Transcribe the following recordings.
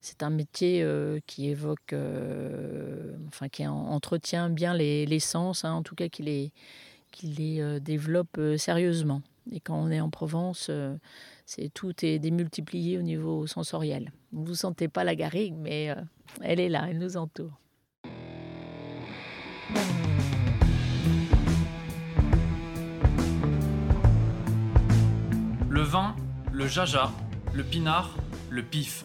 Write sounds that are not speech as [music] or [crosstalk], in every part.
C'est un métier qui évoque, enfin qui entretient bien les, sens, hein, en tout cas qui les, développe sérieusement. Et quand on est en Provence, tout est démultiplié au niveau sensoriel. Vous ne sentez pas la garrigue, mais elle est là, elle nous entoure. Le vin, le jaja, le pinard, le pif.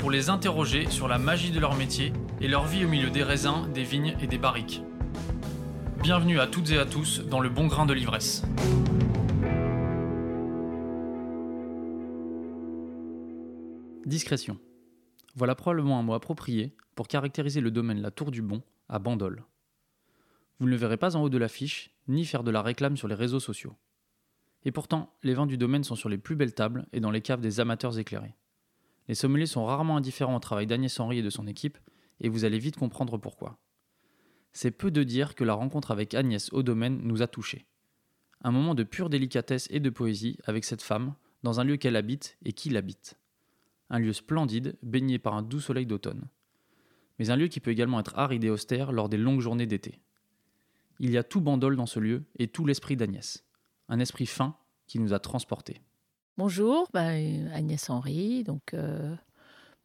pour les interroger sur la magie de leur métier et leur vie au milieu des raisins, des vignes et des barriques. Bienvenue à toutes et à tous dans le bon grain de l'ivresse. Discrétion. Voilà probablement un mot approprié pour caractériser le domaine La Tour du Bon à Bandol. Vous ne le verrez pas en haut de l'affiche, ni faire de la réclame sur les réseaux sociaux. Et pourtant, les vins du domaine sont sur les plus belles tables et dans les caves des amateurs éclairés. Les sommeliers sont rarement indifférents au travail d'Agnès Henry et de son équipe, et vous allez vite comprendre pourquoi. C'est peu de dire que la rencontre avec Agnès au domaine nous a touchés. Un moment de pure délicatesse et de poésie avec cette femme, dans un lieu qu'elle habite et qui l'habite. Un lieu splendide, baigné par un doux soleil d'automne. Mais un lieu qui peut également être aride et austère lors des longues journées d'été. Il y a tout bandole dans ce lieu et tout l'esprit d'Agnès. Un esprit fin qui nous a transportés. Bonjour, bah, Agnès Henry, donc euh,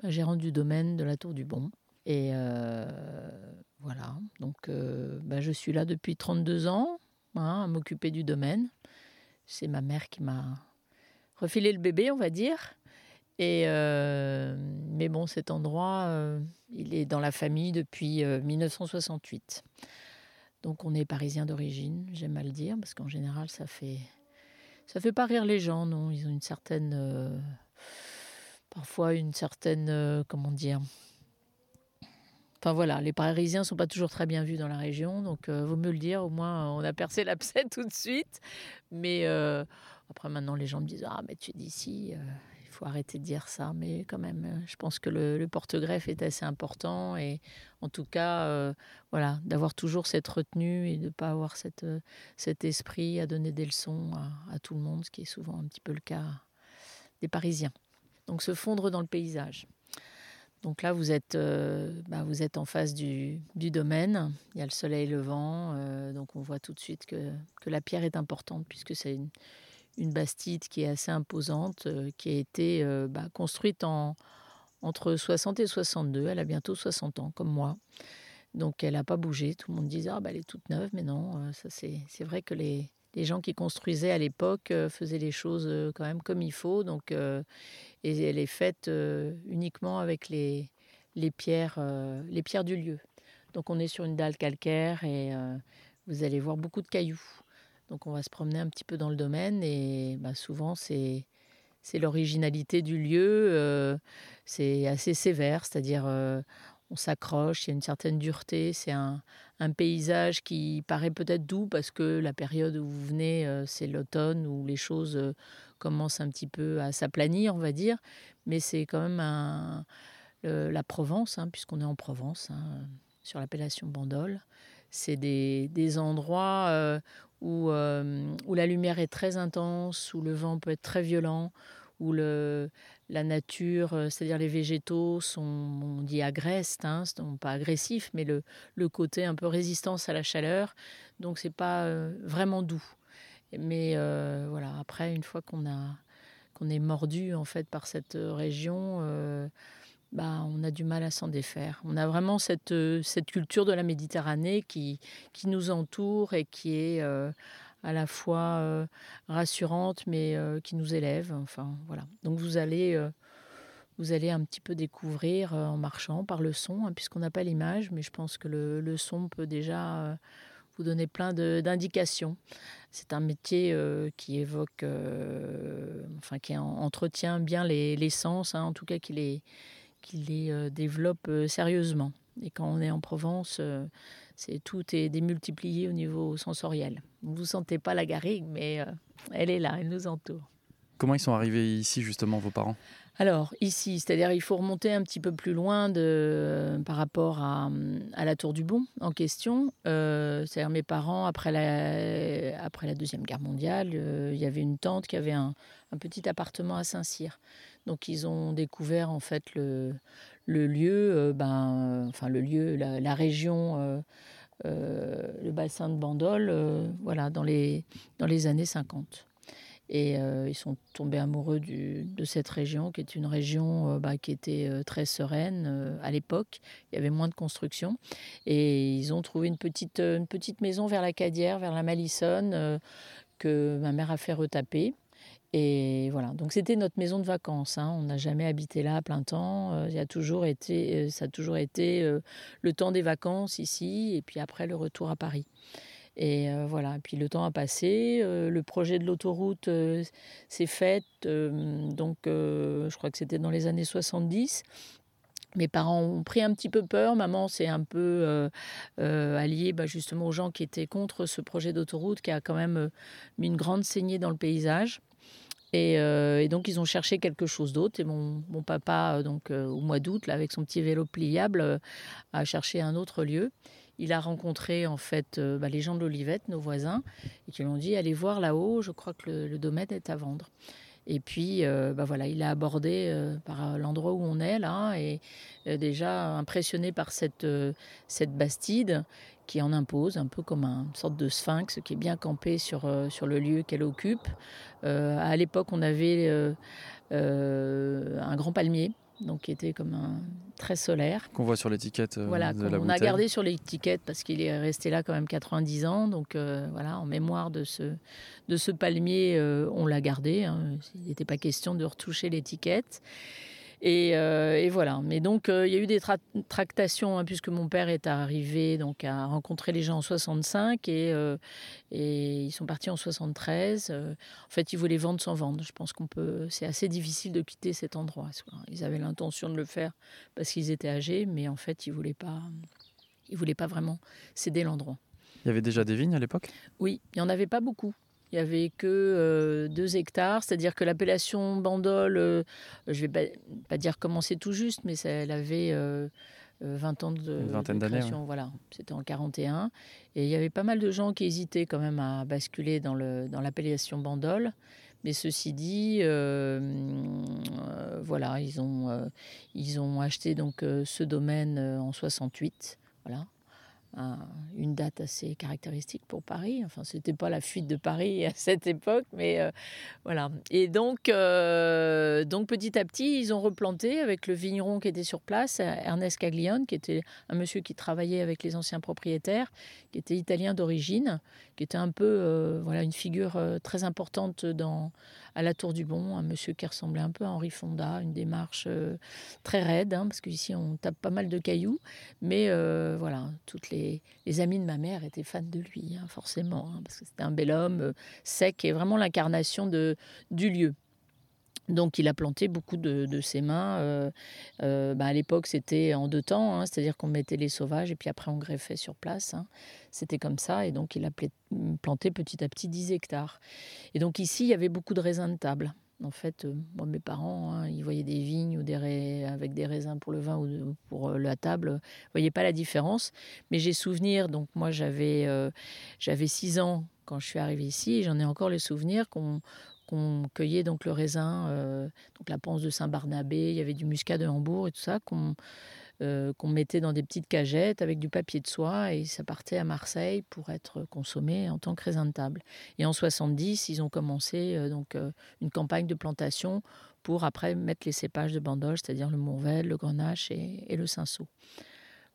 bah, gérante du domaine de la Tour du Bon. Et euh, voilà, donc euh, bah, je suis là depuis 32 ans hein, à m'occuper du domaine. C'est ma mère qui m'a refilé le bébé, on va dire. Et mais bon, cet endroit, il est dans la famille depuis 1968. Donc on est parisien d'origine, j'aime à le dire, parce qu'en général, ça fait ça fait pas rire les gens, non? Ils ont une certaine. Euh, parfois une certaine. Euh, comment dire? Enfin voilà, les Parisiens sont pas toujours très bien vus dans la région, donc euh, vaut mieux le dire. Au moins, on a percé l'abcès [laughs] tout de suite. Mais après, maintenant, les gens me disent Ah, mais tu es d'ici faut arrêter de dire ça, mais quand même, euh, je pense que le, porte-greffe est assez important et en tout cas, euh, voilà, d'avoir toujours cette retenue et de ne pas avoir euh, cet esprit à donner des leçons à, tout le monde, ce qui est souvent un petit peu le cas des Parisiens. Donc se fondre dans le paysage. Donc là, vous êtes, bah, en face du, domaine. Il y a le soleil levant, donc on voit tout de suite que la pierre est importante puisque c'est une, une bastide qui est assez imposante, euh, qui a été euh, bah, construite en, entre 60 et 62. Elle a bientôt 60 ans, comme moi. Donc elle n'a pas bougé. Tout le monde disait ah, bah, elle est toute neuve, mais non, euh, c'est vrai que les, gens qui construisaient à l'époque faisaient les choses quand même comme il faut. Donc, et elle est faite uniquement avec les, pierres, les pierres du lieu. Donc on est sur une dalle calcaire et vous allez voir beaucoup de cailloux. Donc on va se promener un petit peu dans le domaine et bah, souvent c'est c'est l'originalité du lieu, euh, c'est assez sévère, c'est-à-dire euh, on s'accroche, il y a une certaine dureté, c'est un, paysage qui paraît peut-être doux parce que la période où vous venez, euh, c'est l'automne où les choses commencent un petit peu à s'aplanir, on va dire, mais c'est quand même la Provence, hein, puisqu'on est en Provence, hein, sur l'appellation Bandol. C'est des, des, endroits où, euh, où la lumière est très intense, où le vent peut être très violent, où le, la nature, euh, c'est-à-dire les végétaux, sont, on dit hein, pas agressifs, mais le, le, côté un peu résistance à la chaleur. Donc c'est pas euh, vraiment doux. Mais voilà, après, une fois qu'on a qu'on est mordu en fait par cette région, bah, on a du mal à s'en défaire. On a vraiment cette, euh, culture de la Méditerranée qui, nous entoure et qui est euh, à la fois euh, rassurante mais qui nous élève. Enfin, voilà. Donc vous allez, un petit peu découvrir en marchant par le son, hein, puisqu'on n'a pas l'image, mais je pense que le, le son peut déjà vous donner plein d'indications. C'est un métier qui évoque, enfin qui entretient bien les, les sens, hein, en tout cas qui les qui les développe sérieusement. Et quand on est en Provence, c'est tout est démultiplié au niveau sensoriel. Vous ne sentez pas la garrigue, mais elle est là, elle nous entoure. Comment ils sont arrivés ici, justement, vos parents? Alors, ici, c'est-à-dire il faut remonter un petit peu plus loin de, par rapport à, la Tour du Bon en question. Euh, c'est-à-dire mes parents, après la, après la Deuxième Guerre mondiale, euh, il y avait une tante qui avait un, petit appartement à Saint-Cyr. Donc ils ont découvert en fait le, lieu, euh, ben, enfin le lieu, la, région, le bassin de Bandol, voilà, dans les, dans les années 50. Et euh, ils sont tombés amoureux de cette région, qui est une région euh, bah, qui était euh, très sereine à l'époque. Il y avait moins de construction. Et ils ont trouvé une petite, une petite maison vers la Cadière, vers la Malissonne, que ma mère a fait retaper. Et voilà, donc c'était notre maison de vacances. Hein. On n'a jamais habité là à plein temps. Il a toujours été, ça a toujours été le temps des vacances ici, et puis après le retour à Paris. Et euh, voilà, puis le temps a passé, euh, le projet de l'autoroute euh, s'est fait, donc je crois que c'était dans les années 70. Mes parents ont pris un petit peu peur. Maman s'est un peu alliée bah, justement aux gens qui étaient contre ce projet d'autoroute qui a quand même mis une grande saignée dans le paysage. Et, donc ils ont cherché quelque chose d'autre. Et mon, papa, donc au mois d'août, avec son petit vélo pliable, a cherché un autre lieu il a rencontré en fait euh, bah, les gens de l'Olivette, nos voisins, et qui lui ont dit allez voir là-haut, je crois que le, domaine est à vendre. Et puis, euh, bah voilà, il a abordé euh, par l'endroit où on est là, et déjà impressionné par cette, bastide qui en impose, un peu comme une sorte de sphinx qui est bien campé sur le lieu qu'elle occupe. À l'époque, on avait un grand palmier donc qui était comme un très solaire. Qu'on voit sur l'étiquette. Euh, voilà, de la on a gardé sur l'étiquette parce qu'il est resté là quand même 90 ans. Donc euh, voilà, en mémoire de ce, de ce palmier, euh, on l'a gardé. Hein. Il n'était pas question de retoucher l'étiquette. Euh, et, voilà. Mais donc, euh, il y a eu des tractations, hein, puisque mon père est arrivé donc, à rencontrer les gens en 65 et, euh, et ils sont partis en 73. en fait, ils voulaient vendre sans vendre. Je pense qu'on peut. C'est assez difficile de quitter cet endroit. Ils avaient l'intention de le faire parce qu'ils étaient âgés, mais en fait, ils ne voulaient, pas, ils voulaient pas vraiment céder l'endroit. Il y avait déjà des vignes à l'époque? Oui, il n'y en avait pas beaucoup. Il n'y avait que 2 euh, hectares, c'est-à-dire que l'appellation Bandol, euh, je ne vais pas, dire comment c'est tout juste, mais ça, elle avait 20 euh, ans de, Une vingtaine d'années. Voilà, c'était en 41. Et il y avait pas mal de gens qui hésitaient quand même à basculer dans l'appellation dans Bandol. Mais ceci dit, voilà, ils ont, ils ont acheté donc ce domaine en 68. Voilà une date assez caractéristique pour Paris. Enfin, c'était pas la fuite de Paris à cette époque, mais euh, voilà. Et donc, euh, donc petit à petit, ils ont replanté avec le vigneron qui était sur place, Ernest Caglione, qui était un monsieur qui travaillait avec les anciens propriétaires, qui était italien d'origine, qui était un peu, euh, voilà, une figure très importante dans à la Tour du Bon, un monsieur qui ressemblait un peu à Henri Fonda, une démarche euh, très raide, hein, parce qu'ici on tape pas mal de cailloux, mais euh, voilà, toutes les, amies de ma mère étaient fans de lui, hein, forcément, hein, parce que c'était un bel homme euh, sec et vraiment l'incarnation du lieu. Donc il a planté beaucoup de, ses mains. Euh, euh, bah, à l'époque, c'était en deux temps, hein, c'est-à-dire qu'on mettait les sauvages et puis après on greffait sur place. Hein. C'était comme ça et donc il a planté petit à petit 10 hectares. Et donc ici, il y avait beaucoup de raisins de table. En fait, euh, moi, mes parents, hein, ils voyaient des vignes ou des avec des raisins pour le vin ou pour la table. Ils voyaient pas la différence. Mais j'ai souvenir, donc moi j'avais j'avais 6 ans quand je suis arrivée ici j'en ai encore le souvenir qu'on qu'on cueillait donc le raisin, euh, donc la panse de Saint-Barnabé, il y avait du muscat de Hambourg et tout ça qu'on euh, qu'on mettait dans des petites cagettes avec du papier de soie et ça partait à Marseille pour être consommé en tant que raisin de table. Et en 70, ils ont commencé euh, donc une campagne de plantation pour après mettre les cépages de Bandol, c'est-à-dire le Mourvèdre, le Grenache et, et le Cinsault.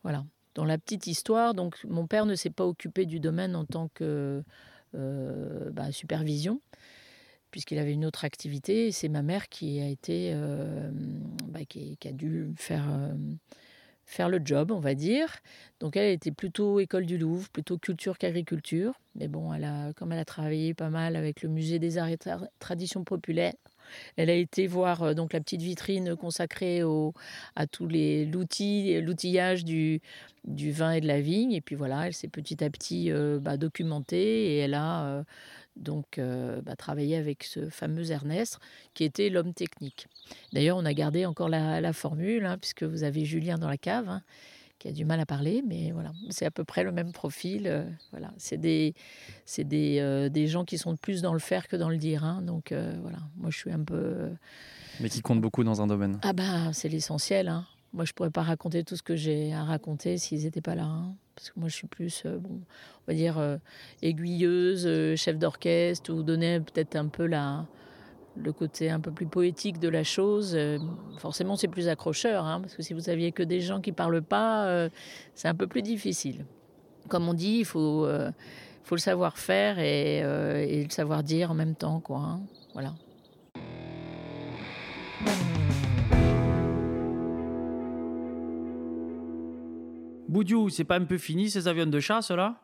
Voilà. Dans la petite histoire, donc mon père ne s'est pas occupé du domaine en tant que bah, supervision puisqu'il avait une autre activité. C'est ma mère qui a été, euh, bah, qui, a dû faire, euh, faire le job, on va dire. Donc elle était plutôt école du Louvre, plutôt culture qu'agriculture. Mais bon, elle a, comme elle a travaillé pas mal avec le musée des arts et traditions populaires, Elle a été voir euh, donc la petite vitrine consacrée à tous les l'outil, l'outillage du, vin et de la vigne. Et puis voilà, elle s'est petit à petit bah, documentée et elle a donc bah, travaillé avec ce fameux Ernest qui était l'homme technique. D'ailleurs, on a gardé encore la, formule, hein, puisque vous avez Julien dans la cave. Hein, qui a du mal à parler, mais voilà, c'est à peu près le même profil. Euh, voilà, c'est des, c'est des, euh, des, gens qui sont plus dans le faire que dans le dire. Hein, donc euh, voilà, moi je suis un peu. mais qui comptent beaucoup dans un domaine. Ah ben, c'est l'essentiel. Hein. Moi, je pourrais pas raconter tout ce que j'ai à raconter s'ils n'étaient pas là. Hein. parce que moi, je suis plus, bon, on va dire, aiguilleuse, chef d'orchestre, ou donner peut-être un peu la, le côté un peu plus poétique de la chose, euh, forcément c'est plus accrocheur, hein, parce que si vous aviez que des gens qui parlent pas, euh, c'est un peu plus difficile. Comme on dit, il faut, euh, faut le savoir faire et, le savoir dire en même temps, quoi. Hein. voilà. Boudiou, c'est pas un peu fini ces avions de chasse là?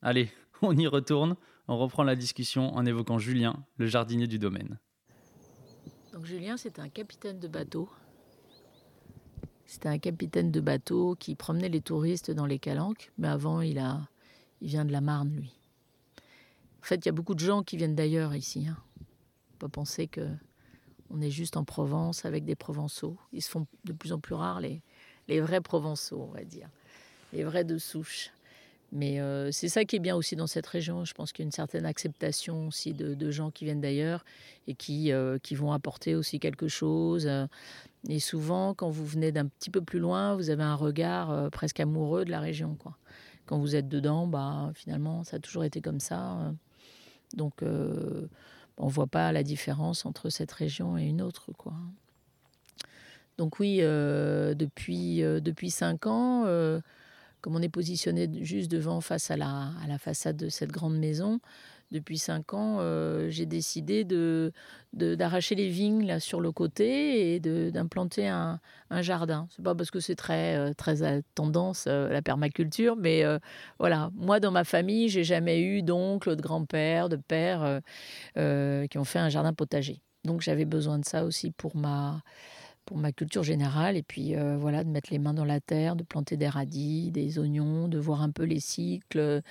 Allez, [laughs] on y retourne. On reprend la discussion en évoquant Julien, le jardinier du domaine. Donc Julien, c'était un capitaine de bateau. C'était un capitaine de bateau qui promenait les touristes dans les calanques, mais avant, il, a, il vient de la Marne, lui. En fait, il y a beaucoup de gens qui viennent d'ailleurs ici. Hein. Pas penser que on est juste en Provence avec des Provençaux. Ils se font de plus en plus rares les, les vrais Provençaux, on va dire, les vrais de souche. Mais euh, c'est ça qui est bien aussi dans cette région. Je pense qu'il y a une certaine acceptation aussi de, gens qui viennent d'ailleurs et qui, euh, qui vont apporter aussi quelque chose. Et souvent, quand vous venez d'un petit peu plus loin, vous avez un regard euh, presque amoureux de la région. Quand vous êtes dedans, bah, finalement, ça a toujours été comme ça. Donc, on ne voit pas la différence entre cette région et une autre. Donc oui, depuis, depuis cinq ans comme on est positionné juste devant, face à la, façade de cette grande maison, depuis cinq ans, euh, j'ai décidé de, d'arracher les vignes là sur le côté et d'implanter un, un, jardin. C'est pas parce que c'est très euh, très à tendance euh, la permaculture, mais voilà. Moi, dans ma famille, j'ai jamais eu d'oncle, de grand-père, de père qui ont fait un jardin potager. Donc j'avais besoin de ça aussi pour ma pour ma culture générale. Et puis euh, voilà, de mettre les mains dans la terre, de planter des radis, des oignons, de voir un peu les cycles,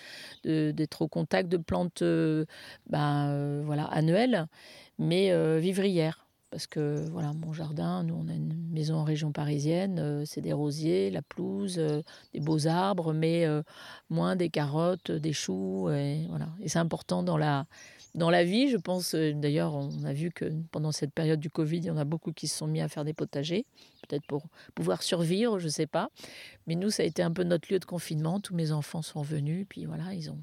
d'être au contact de plantes euh, ben, euh, voilà, annuelles, mais vivrières. Parce que voilà, mon jardin, nous on a une maison en région parisienne, c'est des rosiers, la pelouse, des beaux arbres, mais moins des carottes, des choux. Et, voilà. et c'est important dans la, dans la vie. Je pense, euh, d'ailleurs, on a vu que pendant cette période du Covid, il y en a beaucoup qui se sont mis à faire des potagers, peut-être pour pouvoir survivre, je ne sais pas. Mais nous, ça a été un peu notre lieu de confinement. Tous mes enfants sont venus, puis voilà, ils ont,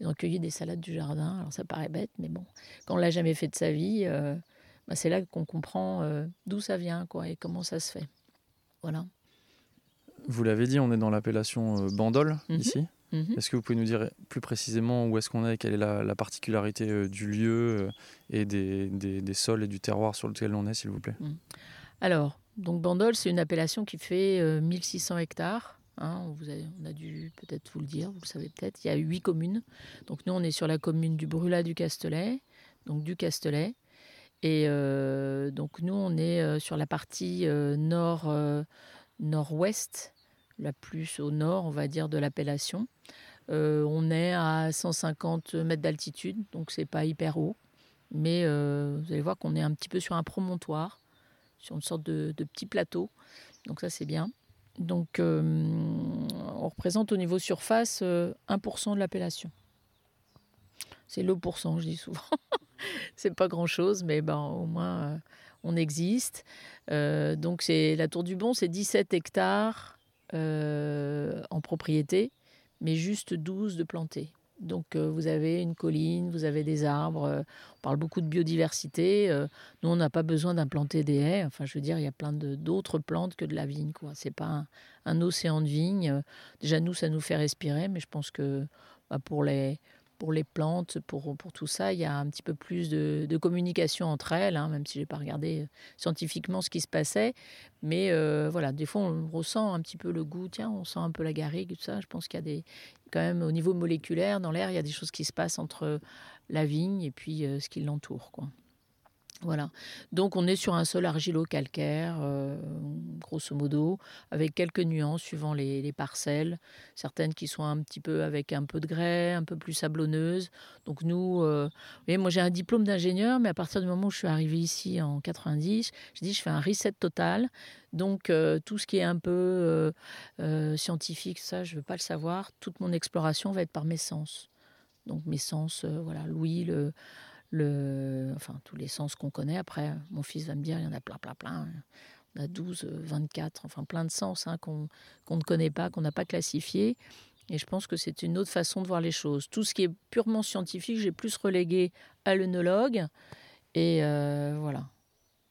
ils ont cueilli des salades du jardin. Alors ça paraît bête, mais bon, quand on l'a jamais fait de sa vie, euh, bah, c'est là qu'on comprend euh, d'où ça vient, quoi, et comment ça se fait. Voilà. Vous l'avez dit, on est dans l'appellation Bandol mhm. ici? Mhm. Est-ce que vous pouvez nous dire plus précisément où est-ce qu'on est, quelle est la, particularité euh, du lieu euh, et des, des, sols et du terroir sur lequel on est, s'il vous plaît? Mhm. Alors, donc Bandol, c'est une appellation qui fait 1600 euh, hectares. Hein, on, vous a, on, a, dû peut-être vous le dire, vous le savez peut-être. Il y a huit communes. Donc nous, on est sur la commune du Brûlat du Castelet, donc du Castelet. Et donc nous, on est sur la partie nord nord-ouest la plus au nord, on va dire, de l'appellation. Euh, on est à 150 mètres d'altitude, donc c'est pas hyper haut. Mais euh, vous allez voir qu'on est un petit peu sur un promontoire, sur une sorte de, petit plateau. Donc ça, c'est bien. Donc euh, on représente au niveau surface 1% de l'appellation. C'est le pourcent, je dis souvent. [laughs] c'est pas grand-chose, mais ben, au moins on existe. donc c'est la Tour du Bon, c'est 17 hectares euh, en propriété, mais juste 12 de plantés. Donc euh, vous avez une colline, vous avez des arbres, euh, on parle beaucoup de biodiversité. nous, on n'a pas besoin d'implanter des haies. Enfin, je veux dire, il y a plein d'autres plantes que de la vigne. Ce n'est pas un, océan de vigne. Déjà, nous, ça nous fait respirer, mais je pense que bah, pour les pour les plantes, pour, pour tout ça, il y a un petit peu plus de, communication entre elles, hein, même si je n'ai pas regardé euh, scientifiquement ce qui se passait. Mais euh, voilà, des fois, on ressent un petit peu le goût, tiens, on sent un peu la garrigue, tout ça. Je pense qu'il y a des, quand même, au niveau moléculaire, dans l'air, il y a des choses qui se passent entre la vigne et puis euh, ce qui l'entoure. Quoi. Voilà. Donc on est sur un sol argilo-calcaire, euh, grosso modo, avec quelques nuances suivant les, parcelles. Certaines qui sont un petit peu avec un peu de grès, un peu plus sablonneuses. Donc nous, euh, moi j'ai un diplôme d'ingénieur, mais à partir du moment où je suis arrivée ici en 90, je dis je fais un reset total. Donc euh, tout ce qui est un peu scientifique, ça je ne veux pas le savoir. Toute mon exploration va être par mes sens. Donc mes sens, voilà, l'ouïe, le enfin, tous les sens qu'on connaît. Après, mon fils va me dire, il y en a plein, plein, plein. On a 12, 24, enfin plein de sens hein, qu'on ne connaît pas, qu'on n'a pas classifié. Et je pense que c'est une autre façon de voir les choses. Tout ce qui est purement scientifique, j'ai plus relégué à l'œnologue. Et euh, voilà.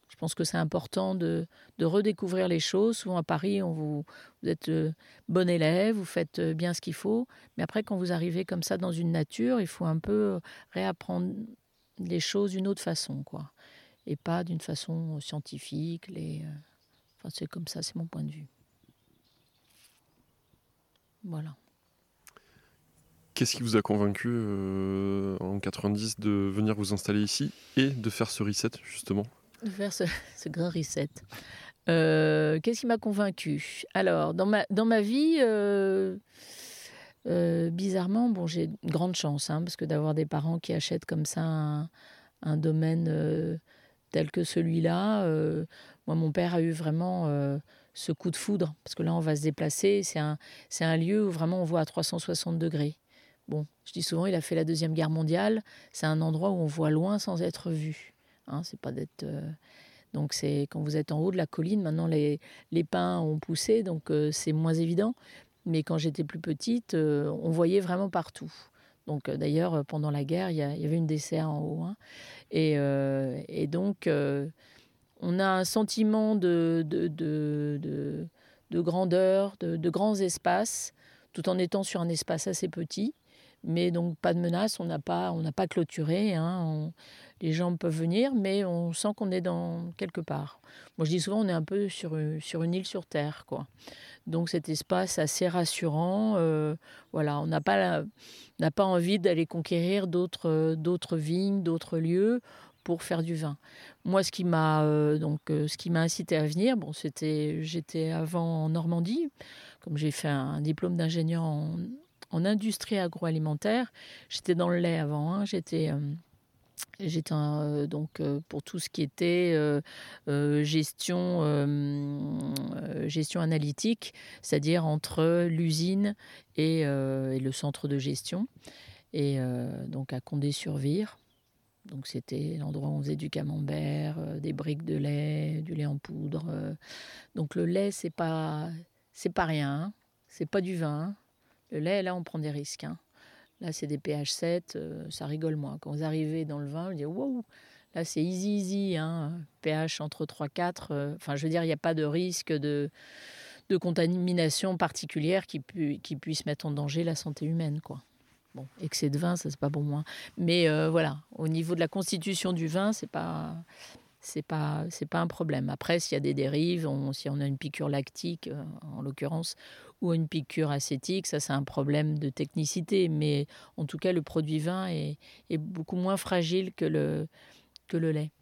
Je pense que c'est important de, redécouvrir les choses. Souvent à Paris, on vous, vous êtes euh, bon élève, vous faites euh, bien ce qu'il faut. Mais après, quand vous arrivez comme ça dans une nature, il faut un peu réapprendre les choses d'une autre façon, quoi. Et pas d'une façon scientifique. Les, euh, enfin, c'est comme ça, c'est mon point de vue. Voilà. Qu'est-ce qui vous a convaincu euh, en 90 de venir vous installer ici et de faire ce reset, justement? De faire [laughs] ce, grand reset. Euh, qu'est-ce qui m'a convaincu? Alors, dans ma, dans ma vie, euh, bizarrement, bon, j'ai une grande chance, hein, parce que d'avoir des parents qui achètent comme ça un, domaine euh, tel que celui-là. Euh, moi, mon père a eu vraiment ce coup de foudre, parce que là, on va se déplacer. C'est un, un lieu où vraiment on voit à 360 degrés. Bon, je dis souvent, il a fait la Deuxième Guerre mondiale. C'est un endroit où on voit loin sans être vu. Hein, c'est pas d'être. Donc, c'est quand vous êtes en haut de la colline, maintenant les, les pins ont poussé, donc c'est moins évident. Mais quand j'étais plus petite, euh, on voyait vraiment partout. Donc euh, d'ailleurs, euh, pendant la guerre, il y, avait une dessert en haut. Hein. Et, donc, on a un sentiment de, de, de, de grandeur, de, grands espaces, tout en étant sur un espace assez petit. Mais donc pas de menace, on n'a pas, on pas clôturé. Hein. Les gens peuvent venir, mais on sent qu'on est dans quelque part. Moi, je dis souvent, on est un peu sur, une île sur terre, quoi. Donc cet espace assez rassurant. Euh, voilà, on n'a pas, envie d'aller conquérir d'autres, d'autres vignes, d'autres lieux pour faire du vin. Moi, ce qui m'a euh, donc euh, ce qui m'a incité à venir, bon, c'était j'étais avant en Normandie, comme j'ai fait un diplôme d'ingénieur en, industrie agroalimentaire. J'étais dans le lait avant. Hein, j'étais J'étais euh, donc euh, pour tout ce qui était euh, gestion, gestion analytique, c'est-à-dire entre l'usine et, le centre de gestion, et donc à Condé-sur-Vire. Donc c'était l'endroit où on faisait du camembert, des briques de lait, du lait en poudre. Donc le lait c'est pas c'est pas rien, hein. c'est pas du vin. Le lait là on prend des risques. Hein. Là, c'est des pH 7, euh, ça rigole moins. Quand vous arrivez dans le vin, vous dites wow, là c'est easy, easy, hein, pH entre 3 4. Euh, enfin, je veux dire, il n'y a pas de risque de, de contamination particulière qui, qui puisse mettre en danger la santé humaine, quoi. Bon, excès de vin, ça c'est pas pour moi. Mais euh, voilà, au niveau de la constitution du vin, c'est pas c'est pas c'est pas un problème. Après, s'il y a des dérives, si on a une piqûre lactique en l'occurrence ou une piqûre acétique, ça c'est un problème de technicité, mais en tout cas le produit vin est, beaucoup moins fragile que le, que le lait.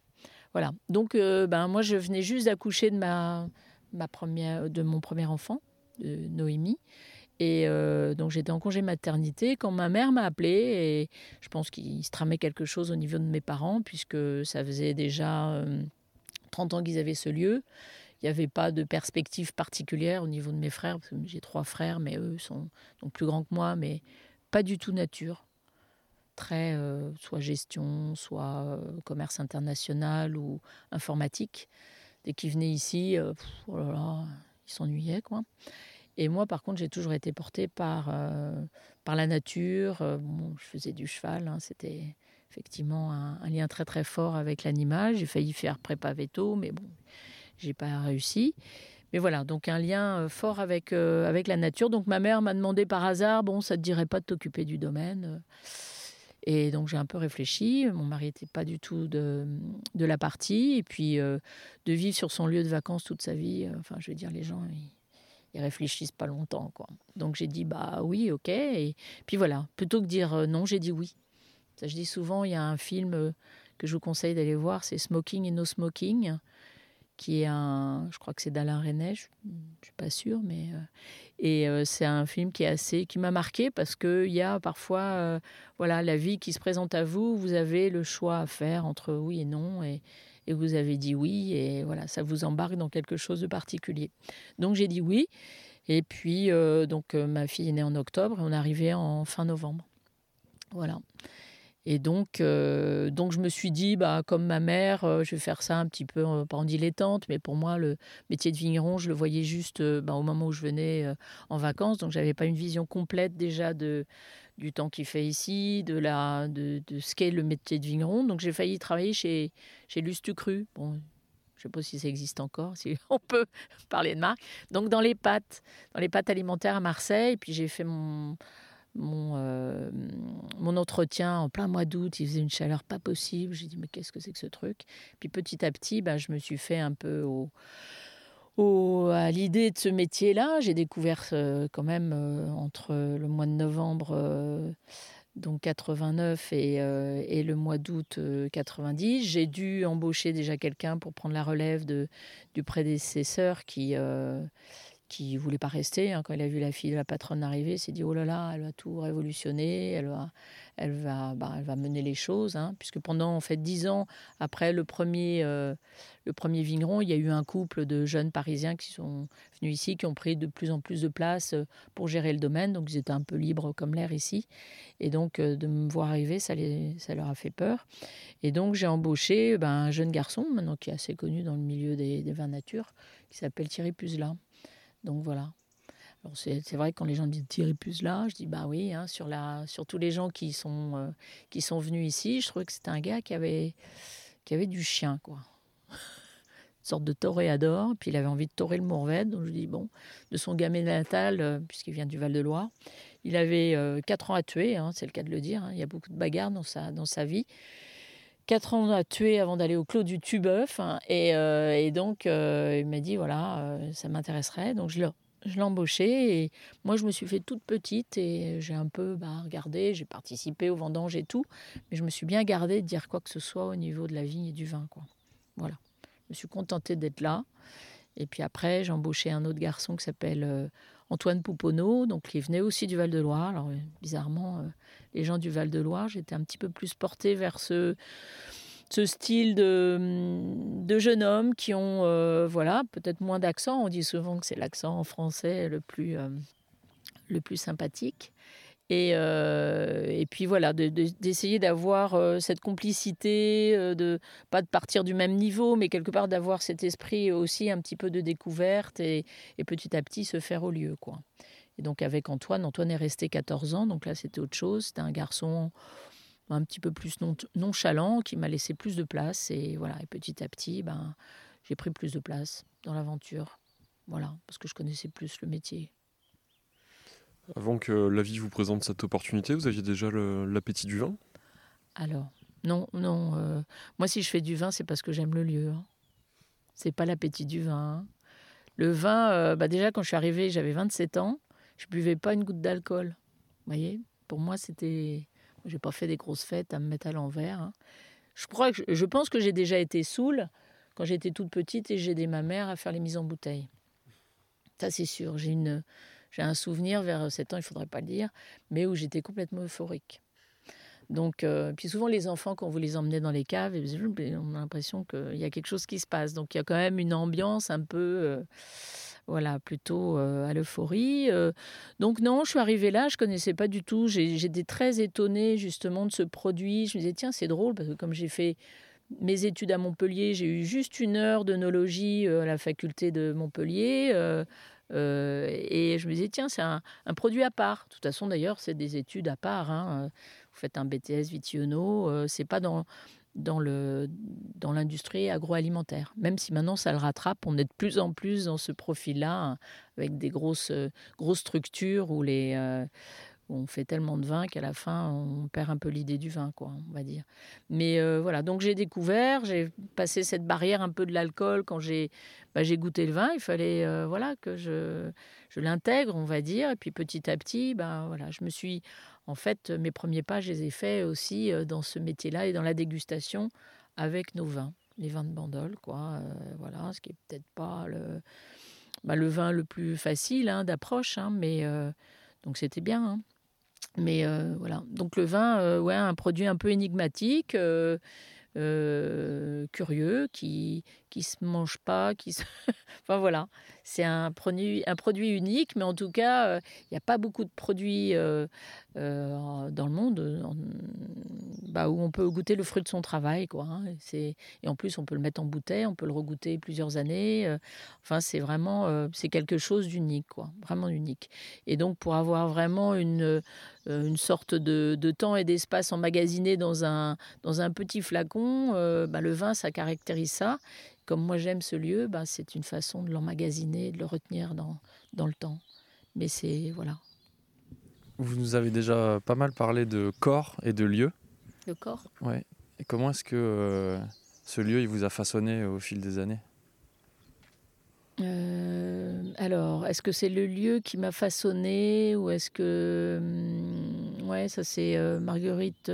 Voilà. Donc euh, ben, moi je venais juste d'accoucher de, ma, de mon premier enfant, de Noémie. Et euh, donc j'étais en congé maternité quand ma mère m'a appelé et je pense qu'il se tramait quelque chose au niveau de mes parents puisque ça faisait déjà 30 euh, ans qu'ils avaient ce lieu il n'y avait pas de perspective particulière au niveau de mes frères. J'ai trois frères, mais eux sont donc plus grands que moi, mais pas du tout nature. Très euh, soit gestion, soit euh, commerce international ou informatique. Dès qu'ils venaient ici, euh, oh ils s'ennuyaient quoi. Et moi, par contre, j'ai toujours été portée par, par la nature. Bon, je faisais du cheval, hein, c'était effectivement un, lien très très fort avec l'animal. J'ai failli faire prépa veto, mais bon, j'ai pas réussi. Mais voilà, donc un lien euh, fort avec, euh, avec la nature. Donc ma mère m'a demandé par hasard, bon, ça te dirait pas de t'occuper du domaine Et donc j'ai un peu réfléchi. Mon mari n'était pas du tout de, de, la partie. Et puis euh, de vivre sur son lieu de vacances toute sa vie, enfin je veux dire, les gens, ils, ils réfléchissent pas longtemps. quoi. Donc j'ai dit, bah oui, ok. Et puis voilà, plutôt que dire non, j'ai dit oui. Ça, je dis souvent, il y a un film que je vous conseille d'aller voir, c'est Smoking et No Smoking, qui est un, je crois que c'est d'Alain Resnais, je, ne suis pas sûre, mais euh, et euh, c'est un film qui est assez, qui m'a marqué parce que il y a parfois, euh, voilà, la vie qui se présente à vous, vous avez le choix à faire entre oui et non, et, et vous avez dit oui, et voilà, ça vous embarque dans quelque chose de particulier. Donc j'ai dit oui, et puis donc ma fille est née en octobre, et on arrivé en fin novembre, voilà. Et donc, euh, donc, je me suis dit, bah, comme ma mère, euh, je vais faire ça un petit peu, euh, pas en dilettante, mais pour moi, le métier de vigneron, je le voyais juste bah, au moment où je venais en vacances. Donc, j'avais pas une vision complète déjà de, du temps qu'il fait ici, de, la, de, ce qu'est le métier de vigneron. Donc, j'ai failli travailler chez, chez Lustucru. Bon, je ne sais pas si ça existe encore, [laughs] si on peut parler de marque. Donc, dans les pâtes, dans les pâtes alimentaires à Marseille. Puis, j'ai fait mon mon, euh, mon entretien en plein mois d'août, il faisait une chaleur pas possible. J'ai dit, mais qu'est-ce que c'est que ce truc? Puis petit à petit, bah, je me suis fait un peu au, au, à l'idée de ce métier-là. J'ai découvert euh, quand même euh, entre le mois de novembre donc 89 et, et, le mois d'août 90. J'ai dû embaucher déjà quelqu'un pour prendre la relève du prédécesseur qui qui voulait pas rester. Hein. Quand il a vu la fille de la patronne arriver, il s'est dit oh là là, elle va tout révolutionner, elle va, elle va, bah, elle va mener les choses. Hein. puisque pendant en fait dix ans après le premier, euh, le premier vigneron, il y a eu un couple de jeunes Parisiens qui sont venus ici, qui ont pris de plus en plus de place euh, pour gérer le domaine. Donc ils étaient un peu libres comme l'air ici. Et donc euh, de me voir arriver, ça, les, ça leur a fait peur. Et donc j'ai embauché ben, un jeune garçon maintenant qui est assez connu dans le milieu des, des vins nature, qui s'appelle Thierry Puzla. Donc voilà. Alors c'est, vrai que quand les gens disent Thierry là, je dis bah oui, hein, sur, la, sur tous les gens qui sont, euh, qui sont venus ici, je trouvais que c'était un gars qui avait, qui avait du chien, quoi. Une sorte de toréador, puis il avait envie de torer le Mourvèdre, donc je dis bon, de son gamin natal, euh, puisqu'il vient du Val-de-Loire, il avait euh, quatre ans à tuer, hein, c'est le cas de le dire, hein. il y a beaucoup de bagarres dans sa, dans sa vie. Quatre ans à tuer avant d'aller au Clos du Tubeuf. Hein, et, euh, et, donc, euh, il m'a dit voilà, euh, ça m'intéresserait. Donc, je l'ai, je embauché. Et moi, je me suis fait toute petite et j'ai un peu bah, regardé. J'ai participé aux vendanges et tout. Mais je me suis bien gardée de dire quoi que ce soit au niveau de la vigne et du vin. Quoi. Voilà. Je me suis contentée d'être là. Et puis après, j'ai embauché un autre garçon qui s'appelle Antoine Pouponneau, donc qui venait aussi du Val-de-Loire. Alors bizarrement, les gens du Val-de-Loire, j'étais un petit peu plus portée vers ce, ce style de, de jeunes hommes qui ont, euh, voilà, peut-être moins d'accent. On dit souvent que c'est l'accent français le plus, euh, le plus sympathique. Et, euh, et, puis voilà, d'essayer d'avoir cette complicité, de pas de partir du même niveau, mais quelque part d'avoir cet esprit aussi un petit peu de découverte et, petit à petit se faire au lieu. Quoi. Et donc avec Antoine, Antoine est resté 14 ans, donc là c'était autre chose. C'était un garçon un petit peu plus nonchalant qui m'a laissé plus de place. Et voilà, et petit à petit, ben, j'ai pris plus de place dans l'aventure. Voilà, parce que je connaissais plus le métier. Avant que la vie vous présente cette opportunité, vous aviez déjà l'appétit du vin? Alors, non, non. Euh, moi, si je fais du vin, c'est parce que j'aime le lieu. Hein. C'est pas l'appétit du vin. Hein. Le vin, euh, bah déjà, quand je suis arrivée, j'avais 27 ans. Je buvais pas une goutte d'alcool. Vous voyez Pour moi, c'était. J'ai pas fait des grosses fêtes à me mettre à l'envers. Hein. Je crois que je pense que j'ai déjà été saoule quand j'étais toute petite et j'ai aidé ma mère à faire les mises en bouteille. Ça, c'est sûr. J'ai une j'ai un souvenir vers 7 ans, il faudrait pas le dire, mais où j'étais complètement euphorique. Donc, euh, puis souvent les enfants, quand vous les emmenez dans les caves, on a l'impression qu'il y a quelque chose qui se passe. Donc il y a quand même une ambiance un peu, euh, voilà, plutôt euh, à l'euphorie. donc non, je suis arrivée là, je connaissais pas du tout. J'étais très étonnée justement de ce produit. Je me disais tiens, c'est drôle parce que comme j'ai fait mes études à Montpellier, j'ai eu juste une heure d'œnologie à la faculté de Montpellier. Euh, et je me disais, tiens, c'est un, produit à part. De toute façon, d'ailleurs, c'est des études à part. Hein. Vous faites un BTS Vitiono, euh, c'est pas dans dans le dans l'industrie agroalimentaire. Même si maintenant ça le rattrape, on est de plus en plus dans ce profil-là, avec des grosses grosses structures où les on fait tellement de vin qu'à la fin, on perd un peu l'idée du vin, quoi, on va dire. Mais euh, voilà, donc j'ai découvert, j'ai passé cette barrière un peu de l'alcool quand j'ai bah, goûté le vin. Il fallait euh, voilà que je, je l'intègre, on va dire. Et puis petit à petit, ben voilà, je me suis en fait mes premiers pas, je les ai faits aussi euh, dans ce métier-là et dans la dégustation avec nos vins, les vins de Bandol, quoi. voilà, ce qui est peut-être pas le bah, le vin le plus facile hein, d'approche, hein, mais donc c'était bien. Hein. Mais euh, voilà. Donc le vin, euh, ouais, un produit un peu énigmatique, euh, curieux, qui qui se mange pas, qui se... [laughs] enfin voilà. C'est un produit, un produit unique, mais en tout cas, il n'y a pas beaucoup de produits dans le monde bah, où on peut goûter le fruit de son travail. Quoi, hein. et, et en plus, on peut le mettre en bouteille, on peut le regoûter plusieurs années. enfin, c'est vraiment c'est quelque chose d'unique, quoi, vraiment unique. Et donc, pour avoir vraiment une, une sorte de, de temps et d'espace emmagasiné dans un, dans un petit flacon, bah, le vin, ça caractérise ça comme moi j'aime ce lieu, bah, c'est une façon de l'emmagasiner, de le retenir dans, dans le temps. Mais c'est voilà. Vous nous avez déjà pas mal parlé de corps et de lieu. Le corps? Ouais. Et comment est-ce que euh, ce lieu il vous a façonné au fil des années? Euh, alors, est-ce que c'est le lieu qui m'a façonné ou est-ce que. Hum, ouais, ça c'est euh, Marguerite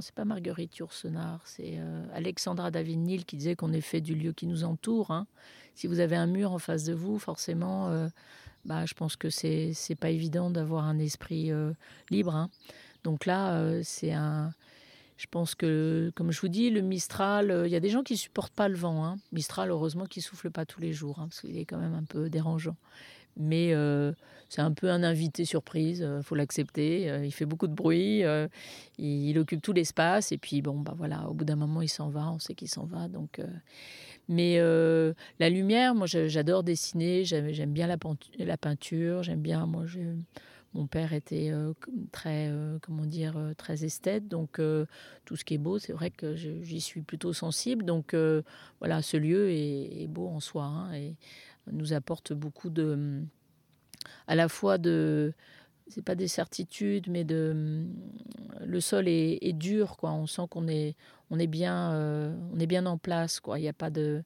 c'est pas Marguerite Yourcenar, c'est euh, Alexandra David-Nil qui disait qu'on est fait du lieu qui nous entoure. Hein. Si vous avez un mur en face de vous, forcément, euh, bah, je pense que c'est c'est pas évident d'avoir un esprit euh, libre. Hein. Donc là, c'est un. Je pense que, comme je vous dis, le Mistral, il y a des gens qui supportent pas le vent. Hein. Mistral, heureusement, qui souffle pas tous les jours, parce qu'il est quand même un peu dérangeant mais euh, c'est un peu un invité surprise, il euh, faut l'accepter. Euh, il fait beaucoup de bruit, il, occupe tout l'espace, et puis bon, bah voilà, au bout d'un moment, il s'en va, on sait qu'il s'en va. Donc, mais la lumière, moi, j'adore dessiner, j'aime bien la, peinture, j'aime bien, moi, mon père était très, comment dire, très esthète, donc tout ce qui est beau, c'est vrai que j'y suis plutôt sensible. Donc voilà, ce lieu est, beau en soi, hein, nous apporte beaucoup de, à la fois de, c'est pas des certitudes, mais de, le sol est, dur, quoi. On sent qu'on est, on est bien, euh, on est bien en place, quoi. Il n'y a pas de,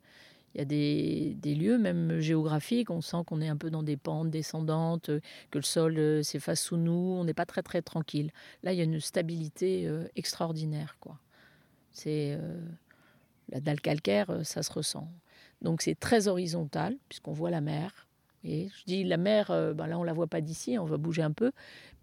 il y a des, des, lieux, même géographiques, on sent qu'on est un peu dans des pentes descendantes, que le sol euh, s'efface sous nous, on n'est pas très très tranquille. Là, il y a une stabilité euh, extraordinaire, quoi. C'est la dalle calcaire, ça se ressent. Donc c'est très horizontal, puisqu'on voit la mer. Je dis la mer, euh, ben là on la voit pas d'ici, on va bouger un peu,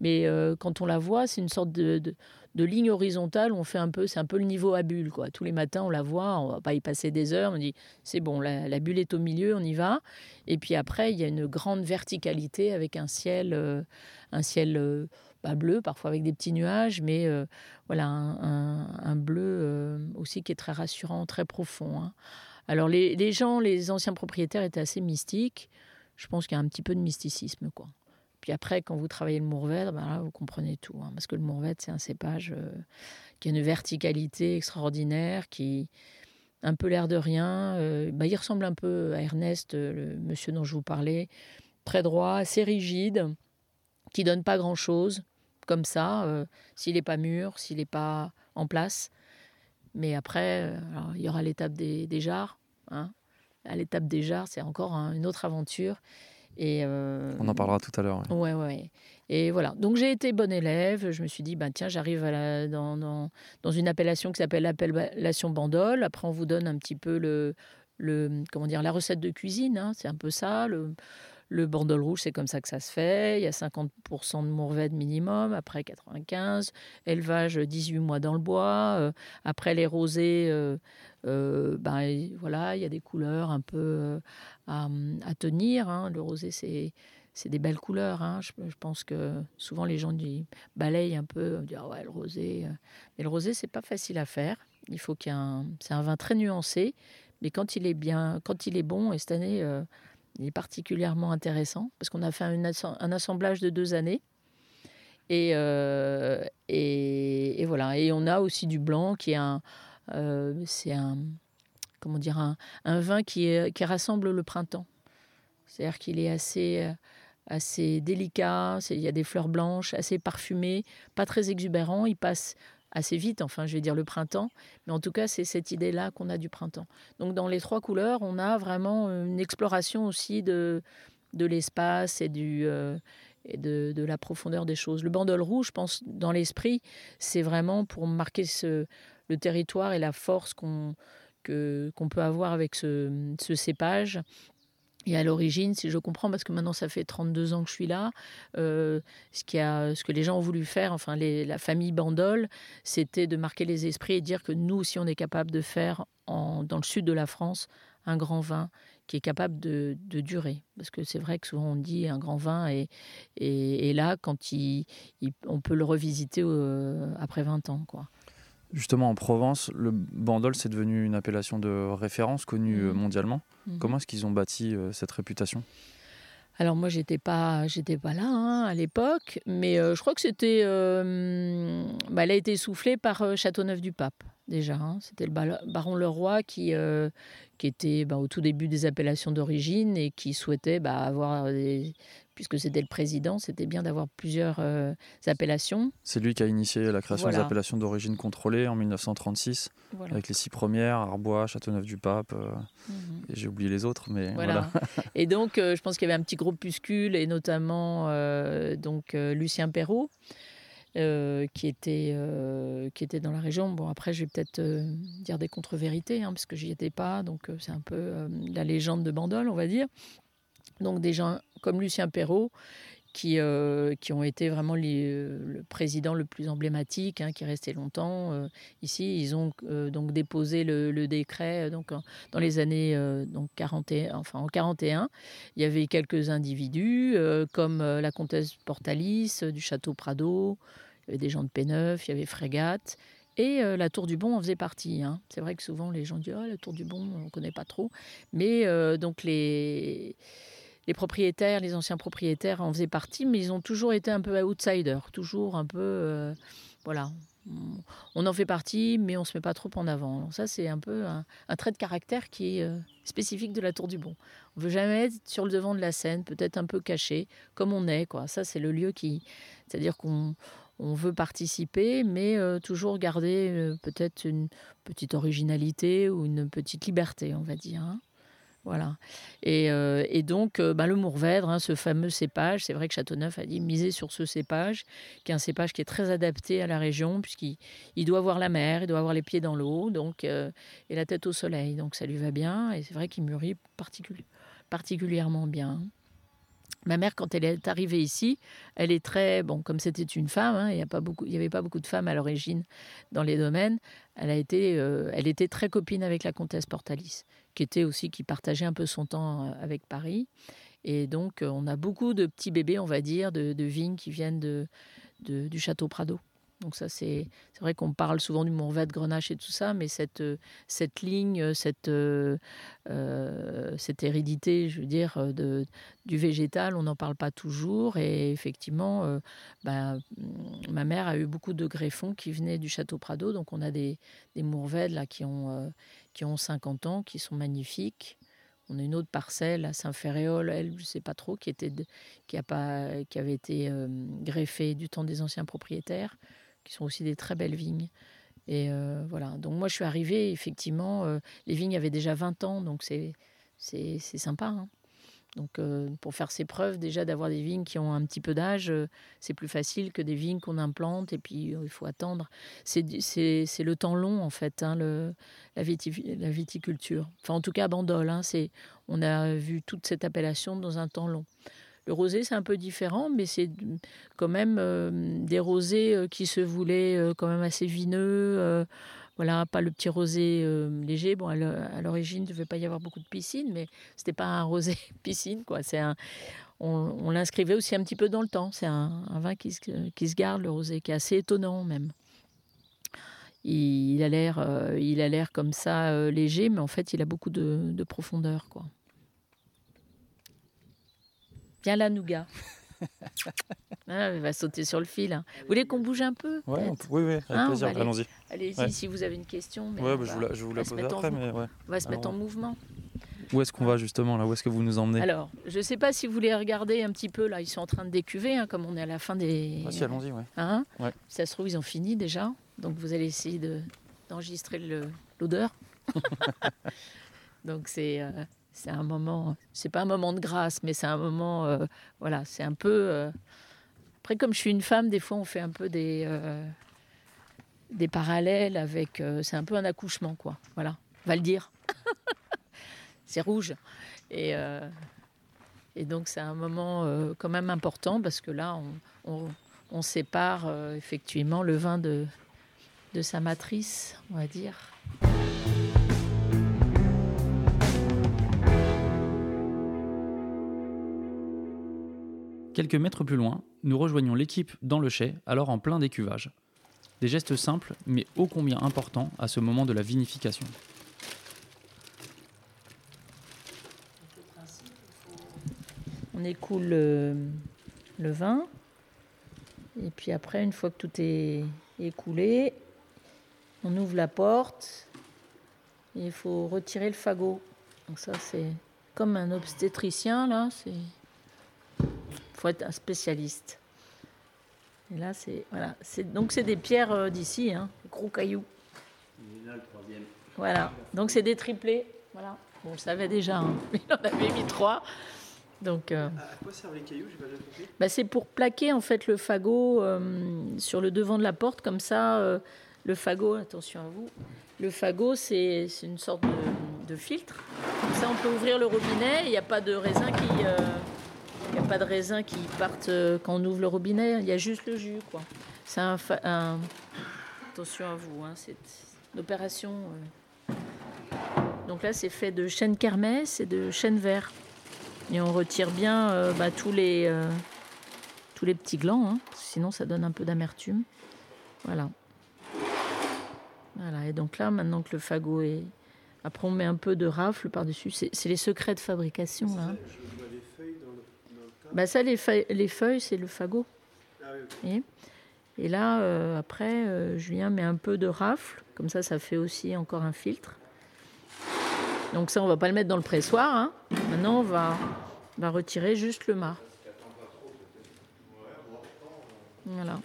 mais euh, quand on la voit, c'est une sorte de, ligne horizontale. On fait un peu, c'est un peu le niveau à bulle, quoi. Tous les matins on la voit, on va pas y passer des heures. On dit c'est bon, la, bulle est au milieu, on y va. Et puis après il y a une grande verticalité avec un ciel, euh, un ciel pas bleu, parfois avec des petits nuages, mais voilà un, bleu aussi qui est très rassurant, très profond. Hein. Alors les, gens, les anciens propriétaires étaient assez mystiques. Je pense qu'il y a un petit peu de mysticisme. Puis après, quand vous travaillez le Mourvèdre, ben vous comprenez tout. Hein, parce que le Mourvèdre, c'est un cépage euh, qui a une verticalité extraordinaire, qui un peu l'air de rien. Euh, ben, il ressemble un peu à Ernest, euh, le monsieur dont je vous parlais. Très droit, assez rigide, qui donne pas grand-chose, comme ça, s'il n'est pas mûr, s'il n'est pas en place. Mais après, il y aura l'étape des, des jarres. Hein. À l'étape des jarres, c'est encore une autre aventure. Et euh, On en parlera tout à l'heure. Ouais. ouais, Et voilà. Donc j'ai été bonne élève. Je me suis dit, ben, tiens, j'arrive dans, dans, dans, une appellation qui s'appelle l'appellation Bandol. Après, on vous donne un petit peu le, le comment dire, la recette de cuisine. Hein. C'est un peu ça. Le, le bandol rouge, c'est comme ça que ça se fait. Il y a 50% de mourvèdre minimum, après 95. Élevage 18 mois dans le bois. Euh, après les rosés, euh, euh, ben, voilà, il y a des couleurs un peu à, tenir. Hein. Le rosé, c'est c'est des belles couleurs. Hein. Je, pense que souvent les gens balayent un peu, disent ah ouais le rosé. Mais le rosé c'est pas facile à faire. Il faut qu'il c'est un vin très nuancé, mais quand il est bien, quand il est bon, et cette année il est particulièrement intéressant parce qu'on a fait un, assemblage de deux années. Euh, et, et, voilà. Et on a aussi du blanc qui est un. Euh, c'est un. Comment dire un, vin qui, est, qui rassemble le printemps. C'est-à-dire qu'il est assez. assez délicat. Il y a des fleurs blanches, assez parfumées, pas très exubérant. Il passe assez vite, enfin, je vais dire le printemps. Mais en tout cas, c'est cette idée-là qu'on a du printemps. Donc, dans les trois couleurs, on a vraiment une exploration aussi de, de l'espace et, du, euh, et de, de la profondeur des choses. Le bandol rouge, je pense, dans l'esprit, c'est vraiment pour marquer ce, le territoire et la force qu'on peut avoir avec ce, ce cépage. Et à l'origine, si je comprends, parce que maintenant ça fait 32 ans que je suis là, euh, ce, qui ce que les gens ont voulu faire, enfin la famille Bandol, c'était de marquer les esprits et dire que nous aussi on est capable de faire dans le sud de la France un grand vin qui est capable de, durer. Parce que c'est vrai que souvent on dit un grand vin et, et, là, quand on peut le revisiter euh, après 20 ans. Quoi. Justement, en Provence, le bandol, c'est devenu une appellation de référence connue euh, Mhm. mondialement. Mhm. Comment est-ce qu'ils ont bâti euh, cette réputation? Alors moi j'étais pas j'étais pas là hein, à l'époque, mais euh, je crois que c'était euh, bah, elle a été soufflée par euh, Châteauneuf-du-Pape déjà. hein. C'était le baron Leroy qui qui était bah, au tout début des appellations d'origine et qui souhaitait bah, avoir des- puisque c'était le président, c'était bien d'avoir plusieurs euh, appellations. C'est lui qui a initié la création des appellations d'origine contrôlée en 1936, Voilà. avec les six premières, Arbois, Châteauneuf-du-Pape, euh, Mhm. et j'ai oublié les autres, mais Voilà. voilà. [laughs] Et donc, euh, je pense qu'il y avait un petit groupuscule, et notamment donc Lucien Perrault, euh, qui, était, euh, qui était dans la région. Bon, après, je vais peut-être euh, dire des contre-vérités, hein, parce que j'y étais pas. Donc, c'est un peu la légende de Bandol, on va dire. Donc, des gens comme Lucien Perrault, qui, euh, qui ont été vraiment euh, le président le plus emblématique, hein, qui est resté longtemps. euh, ici, ils ont donc déposé le, décret donc, dans les années donc 41, enfin, en 41. Il y avait quelques individus, comme la comtesse Portalis du château Prado, il y avait des gens de Péneuf, il y avait Frégate. Et la Tour du Bon en faisait partie. hein. C'est vrai que souvent les gens disent Ah, la Tour du Bon, on ne connaît pas trop. Mais donc les, les propriétaires, les anciens propriétaires en faisaient partie, mais ils ont toujours été un peu outsiders, toujours un peu. euh, voilà. On- en fait partie, mais on ne se met pas trop en avant. Ça, c'est un peu un, trait de caractère qui est euh, spécifique de la Tour du Bon. On veut jamais être sur le devant de la scène, peut-être un peu caché, comme on est. Quoi. Ça, c'est le lieu qui. C'est-à-dire qu'on on veut participer, mais euh, toujours garder peut-être une petite originalité ou une petite liberté, on va dire. hein. Voilà. Et, euh, donc, euh, bah, le Mourvèdre, hein, ce fameux cépage, c'est vrai que Châteauneuf a dit miser sur ce cépage, qui est un cépage qui est très adapté à la région, puisqu'il il doit voir la mer, il doit avoir les pieds dans l'eau, donc euh, et la tête au soleil, donc ça lui va bien. Et c'est vrai qu'il mûrit particuli- particulièrement bien. Ma mère, quand elle est arrivée ici, elle est très bon, comme c'était une femme, hein, il n'y avait pas beaucoup de femmes à l'origine dans les domaines. Elle elle était très copine avec la comtesse Portalis, qui était aussi qui partageait un peu son temps euh, avec Paris. Et donc, euh, on a beaucoup de petits bébés, on va dire, de, de vignes qui viennent de, de- du château Prado. Donc ça, c'est vrai qu'on parle souvent du Mourvèdre, Grenache et tout ça, mais cette, euh, cette ligne, cette, cette hérédité, je veux dire, de, du végétal, on n'en parle pas toujours. Et effectivement, bah, mm, ma mère a eu beaucoup de greffons qui venaient du château Prado. Donc on a des, des Mourvèdres là, qui, ont, qui ont 50 ans, qui sont magnifiques. On a une autre parcelle à Saint-Ferréol, elle, je ne sais pas trop, qui, était qui, a pas, qui avait été euh, greffée du temps des anciens propriétaires, qui sont aussi des très belles vignes. Et euh, voilà. Donc moi, je suis arrivée, effectivement, euh, les vignes avaient déjà 20 ans, donc c'est sympa. hein. Donc euh, pour faire ses preuves, déjà d'avoir des vignes qui ont un petit peu d'âge, euh, c'est plus facile que des vignes qu'on implante et puis euh, il faut attendre. C'est le temps long en fait, hein, le, la, viti- la viticulture. Enfin en tout cas à Bandol, hein, on a vu toute cette appellation dans un temps long. Le rosé, c'est un peu différent, mais c'est quand même des rosés qui se voulaient quand même assez vineux. Voilà, pas le petit rosé euh, léger. Bon, à l'o- à l'origine, il ne devait pas y avoir beaucoup de piscine, mais c'était pas un rosé [laughs] piscine, quoi. C'est un, on, l'inscrivait aussi un petit peu dans le temps. C'est un, vin qui se, garde, le rosé, qui est assez étonnant même. Il, a l'air, euh, il a l'air comme ça euh, léger, mais en fait, il a beaucoup de, de profondeur, quoi. Viens là, Nougat. [laughs] [laughs] Ah, il va sauter sur le fil. hein. Vous voulez qu'on bouge un peu Ouais, on peut- oui, oui, avec Hein, plaisir, allons-y. Allez-y, Ouais. si vous avez une question. mais Ouais, bah, je vous la, je vous on la va se poser mettre en après, mou- mais ouais. on va se mettre en Alors, mouvement. Où est-ce qu'on va justement là? Où est-ce que vous nous emmenez? Alors, je ne sais pas si vous voulez regarder un petit peu, là, ils sont en train de décuver, hein, comme on est à la fin des... Ah, si, allons-y, ouais. Hein? Ouais. Si ça se trouve, ils ont fini déjà. Donc vous allez essayer de- d'enregistrer l'odeur. [laughs] Donc c'est euh, c'est un moment, c'est pas un moment de grâce, mais c'est un moment, euh, voilà, c'est un peu. euh, Après, comme je suis une femme, des fois on fait un peu des euh, des parallèles avec. c'est un peu un accouchement, quoi. Voilà, va le dire. [laughs] c'est rouge et et donc c'est un moment quand même important parce que là on, on- on sépare effectivement le vin de, de sa matrice, on va dire. Quelques mètres plus loin, nous rejoignons l'équipe dans le chai, alors en plein décuvage. Des gestes simples, mais ô combien importants à ce moment de la vinification. On écoule le, vin. Et puis après, une fois que tout est écoulé, on ouvre la porte. Et il faut retirer le fagot. Donc ça, c'est comme un obstétricien, là. C'est faut être un spécialiste. Et là, c'est voilà. C'est donc c'est des pierres euh, d'ici, hein, gros cailloux. Voilà. Donc c'est des triplés. Voilà. Bon, on le savait déjà. hein. [laughs] Il en avait mis trois. Donc. euh, À quoi servent les cailloux bah, c'est pour plaquer en fait le fagot euh, sur le devant de la porte, comme ça, euh, le fagot, attention à vous, le fagot c'est c'est une sorte de, de filtre. Comme ça, on peut ouvrir le robinet, il n'y a pas de raisin qui, il y a pas de raisin qui partent euh, quand on ouvre le robinet, il y a juste le jus quoi. C'est un, attention à vous, hein, c'est une opération. euh. Donc là, c'est fait de chêne kermès et de chêne vert. Et on retire bien euh, bah, tous, les, euh, tous les petits glands, hein, sinon ça donne un peu d'amertume. Voilà. Voilà, et donc là, maintenant que le fagot est. Après, on met un peu de rafle par-dessus. C'est c'est les secrets de fabrication. Là. hein. Je vois les feuilles dans le, dans le tas. Bah, ça, les feuilles, les feuilles c'est le fagot. Ah. Et là, euh, après, euh, Julien met un peu de rafle. Comme ça, ça fait aussi encore un filtre. Donc ça, on va pas le mettre dans le pressoir. hein. Maintenant, on va, on va retirer juste le marc. Voilà.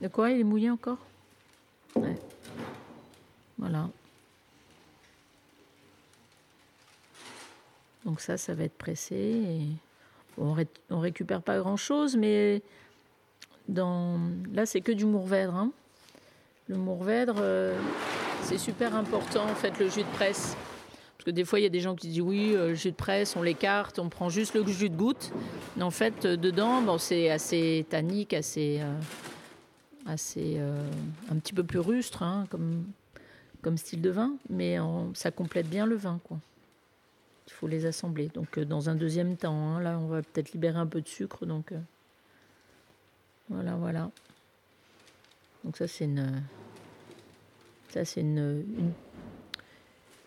De quoi Il est mouillé encore? Ouais. Voilà. Donc ça, ça va être pressé. On, ré- on récupère pas grand-chose, mais là, c'est que du mourvèdre. hein. Le mourvèdre, euh, c'est super important, en fait, le jus de presse. Parce que des fois, il y a des gens qui disent oui, euh, jus de presse, on l'écarte, on prend juste le jus de goutte. Mais en fait, euh, dedans, bon, c'est assez tannique, assez, un petit peu plus rustre, hein, comme, style de vin. Mais ça complète bien le vin, quoi. Il faut les assembler. Donc, euh, dans un deuxième temps, hein, là, on va peut-être libérer un peu de sucre. Donc, euh, voilà, voilà. Donc, ça, c'est une. Ça, c'est une,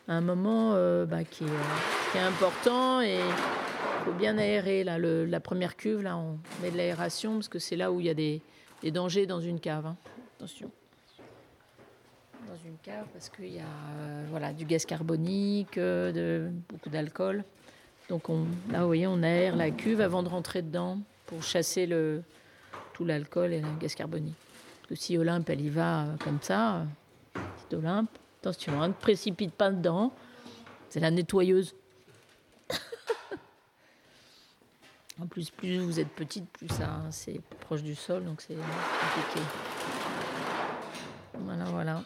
un moment euh, bah, qui, est, important et il faut bien aérer. La première cuve, là, on met de l'aération parce que c'est là où il y a des, des dangers dans une cave. hein. Attention dans une cave parce qu'il y a euh, voilà, du gaz carbonique, euh, beaucoup d'alcool. Donc on, là, vous voyez, on aère la cuve avant de rentrer dedans pour chasser tout l'alcool et le gaz carbonique. Parce que si Olympe, elle y va euh, comme ça, petite Olympe, attention, hein, ne te précipite pas dedans. C'est la nettoyeuse. [coughs] en plus, plus vous êtes petite, plus ça, c'est proche du sol, donc c'est compliqué. Voilà, voilà.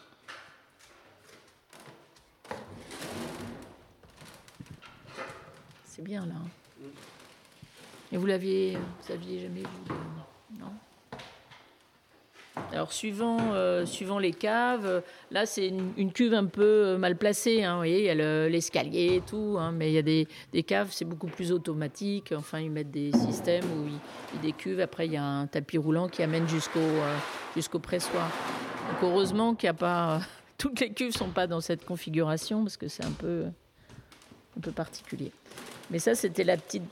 C'est bien là. Et vous l'aviez, vous aviez jamais vu Non? Alors suivant, euh, suivant les caves, là c'est une, cuve un peu euh, mal placée. hein, vous voyez, il y a le- l'escalier et tout, hein, mais il y a des, des caves, c'est beaucoup plus automatique. Enfin, ils mettent des systèmes où ils, ils décuvent. Après, il y a un tapis roulant qui amène jusqu'au euh, jusqu'au pressoir. Donc heureusement qu'il n'y a pas toutes les cuves sont pas dans cette configuration parce que c'est un peu un peu particulier. Mais ça, c'était la petite.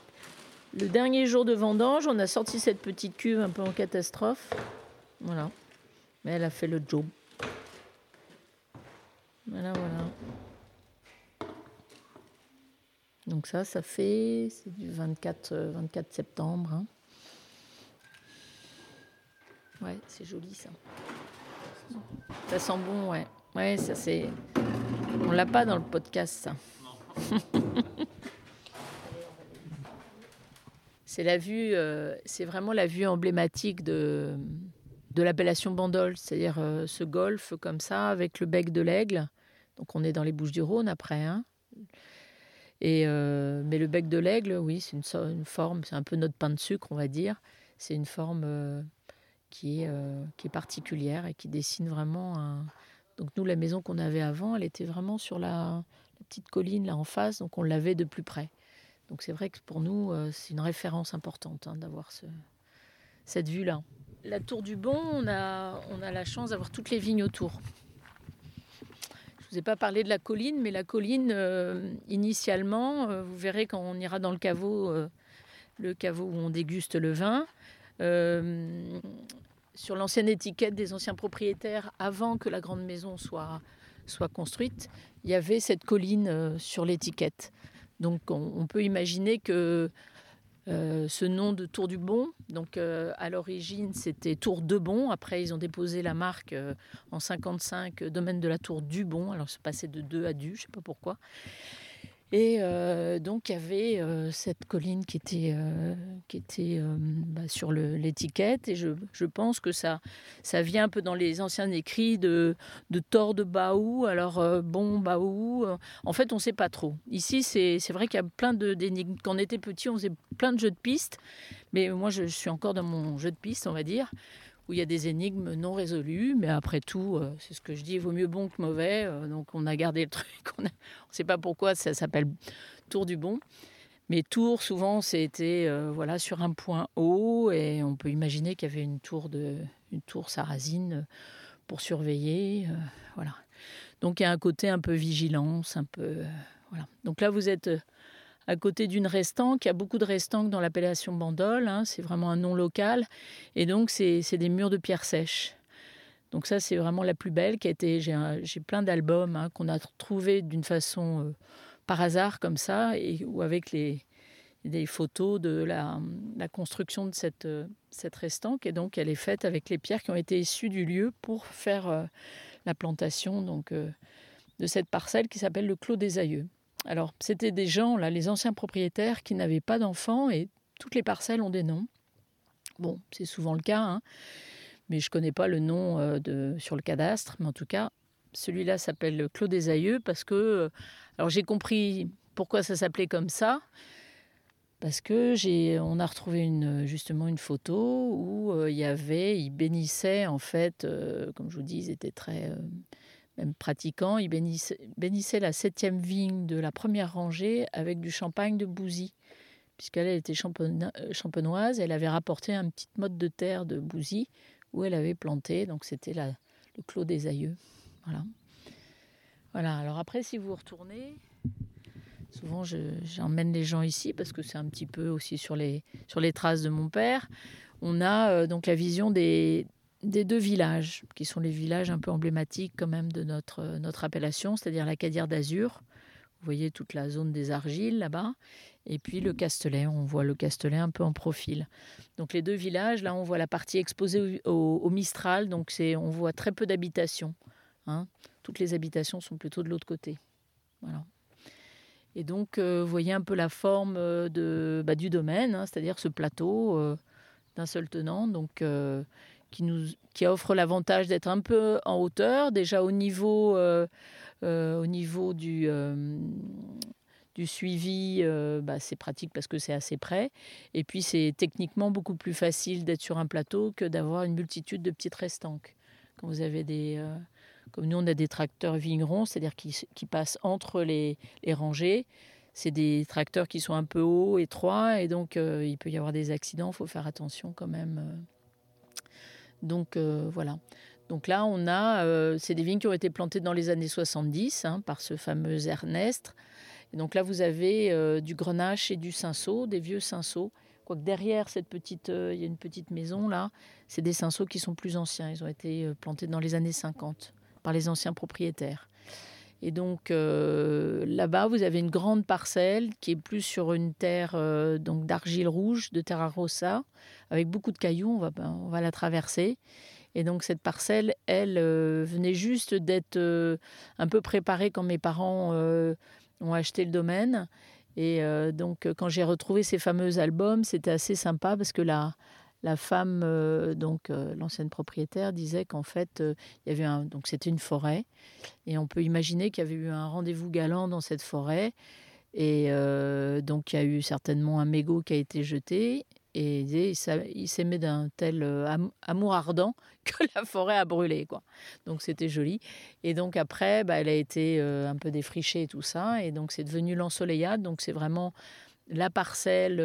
Le dernier jour de vendange, on a sorti cette petite cuve un peu en catastrophe. Voilà. Mais elle a fait le job. Voilà, voilà. Donc ça, ça fait, c'est du 24, euh, 24 septembre. hein. Ouais, c'est joli ça. Ça sent bon, ouais. Ouais, ça c'est. On l'a pas dans le podcast, ça. [laughs] c'est la vue, euh, vraiment la vue emblématique de, l'appellation Bandol, c'est-à-dire euh, ce golfe comme ça avec le bec de l'aigle. Donc on est dans les Bouches du Rhône après. hein. Euh, mais le bec de l'aigle, oui, c'est une, forme, c'est un peu notre pain de sucre, on va dire. C'est une forme qui, est, particulière et qui dessine vraiment. Donc nous, la maison qu'on avait avant, elle était vraiment sur la petite colline là en face, donc on l'avait de plus près. Donc c'est vrai que pour nous, euh, c'est une référence importante hein, d'avoir ce, cette vue-là. La tour du Bon, on a, la chance d'avoir toutes les vignes autour. Je vous ai pas parlé de la colline, mais la colline, euh, initialement, euh, vous verrez quand on ira dans le caveau, le caveau où on déguste le vin, sur l'ancienne étiquette des anciens propriétaires, avant que la grande maison soit, soit construite, il y avait cette colline sur l'étiquette. Donc on, peut imaginer que euh, ce nom de Tour du Bon, donc euh, à l'origine c'était Tour de Bon, après ils ont déposé la marque euh, en 55, euh, domaine de la Tour du Bon, alors c'est passé de 2 à du, je sais pas pourquoi. Et euh, donc il y avait euh, cette colline qui était, euh, bah, sur l'étiquette, et je, je pense que ça, ça vient un peu dans les anciens écrits de, de Thor de Baou, alors bon Baou, en fait on ne sait pas trop. Ici c'est vrai qu'il y a plein d'énigmes. Quand on était petit on faisait plein de jeux de pistes, mais moi je suis encore dans mon jeu de pistes on va dire, où il y a des énigmes non résolues, mais après tout, euh, c'est ce que je dis, vaut mieux bon que mauvais, euh, donc on a gardé le [laughs] truc, on ne sait pas pourquoi ça s'appelle Tour du Bon. Mais tour, souvent, c'était euh, voilà, sur un point haut, et on peut imaginer qu'il y avait une tour, de, une tour sarrasine pour surveiller. voilà. Donc il y a un côté un peu vigilance, un peu. voilà. Donc là, vous êtes à côté d'une restanque. Il y a beaucoup de restanques dans l'appellation Bandol. hein, c'est vraiment un nom local. Et donc, c'est des murs de pierre sèche. Donc ça, c'est vraiment la plus belle qui a été. J'ai plein d'albums hein, qu'on a trouvés d'une façon euh, par hasard comme ça, et ou avec les des photos de la, construction de cette, euh, cette restanque. Et donc, elle est faite avec les pierres qui ont été issues du lieu pour faire euh, la plantation donc, de cette parcelle qui s'appelle le Clos des Aïeux. Alors, c'était des gens, là, les anciens propriétaires, qui n'avaient pas d'enfants et toutes les parcelles ont des noms. Bon, c'est souvent le cas, hein, mais je ne connais pas le nom euh, sur le cadastre, mais en tout cas, celui-là s'appelle le Clos des Aïeux parce que, euh, alors j'ai compris pourquoi ça s'appelait comme ça, parce que j'ai, on a retrouvé justement une photo où euh, il y avait, ils bénissaient en fait, comme je vous dis, ils étaient très même pratiquants, ils bénissaient, bénissaient la septième vigne de la première rangée avec du champagne de Bouzy, puisqu'elle elle était euh, champenoise, elle avait rapporté un petit mode de terre de Bouzy où elle avait planté, donc c'était le clos des aïeux. Voilà. Alors après, si vous retournez, souvent je- j'emmène les gens ici parce que c'est un petit peu aussi sur les, sur les traces de mon père. On a euh, donc la vision des, des deux villages, qui sont les villages un peu emblématiques quand même de notre, notre appellation, c'est-à-dire la Cadière d'Azur. Vous voyez toute la zone des argiles là-bas. Et puis le Castelet, on voit le Castelet un peu en profil. Donc les deux villages, là on voit la partie exposée au, Mistral, donc on voit très peu d'habitations. hein. Toutes les habitations sont plutôt de l'autre côté. Voilà. Et donc, euh, vous voyez un peu la forme euh, de, bah, du domaine, hein, c'est-à-dire ce plateau euh, d'un seul tenant, donc, qui, nous, qui offre l'avantage d'être un peu en hauteur, déjà au niveau, euh, euh, au niveau du, euh, du suivi, bah, c'est pratique parce que c'est assez près. Et puis, c'est techniquement beaucoup plus facile d'être sur un plateau que d'avoir une multitude de petites restanques. Quand vous avez des. comme nous, on a des tracteurs vignerons, c'est-à-dire qui, qui passent entre les, les rangées. C'est des tracteurs qui sont un peu hauts, étroits, et donc il peut y avoir des accidents, il faut faire attention quand même. Donc euh, voilà. Donc là, on a, euh, c'est des vignes qui ont été plantées dans les années 70 hein, par ce fameux Ernest. Et donc là, vous avez euh, du grenache et du cinsault, des vieux cinsaults. Quoique derrière cette petite, il y a une petite maison là, c'est des cinsaults qui sont plus anciens. Ils ont été plantés dans les années 50 par les anciens propriétaires. Et donc euh, là-bas, vous avez une grande parcelle qui est plus sur une terre euh, donc d'argile rouge, de terra rossa, avec beaucoup de cailloux. On va, ben, on va la traverser. Et donc cette parcelle, elle, euh, venait juste d'être un peu préparée quand mes parents ont acheté le domaine. Et donc quand j'ai retrouvé ces fameux albums, c'était assez sympa parce que la, la femme, euh, donc euh, l'ancienne propriétaire, disait qu'en fait, euh, il y avait un, donc c'était une forêt, et on peut imaginer qu'il y avait eu un rendez-vous galant dans cette forêt, et donc il y a eu certainement un mégot qui a été jeté, et il s'aimait d'un tel am- amour ardent [laughs] que la forêt a brûlé, quoi. Donc c'était joli. Et donc après, bah, elle a été un peu défrichée et tout ça, et donc c'est devenu l'ensoleillade. Donc c'est vraiment la parcelle,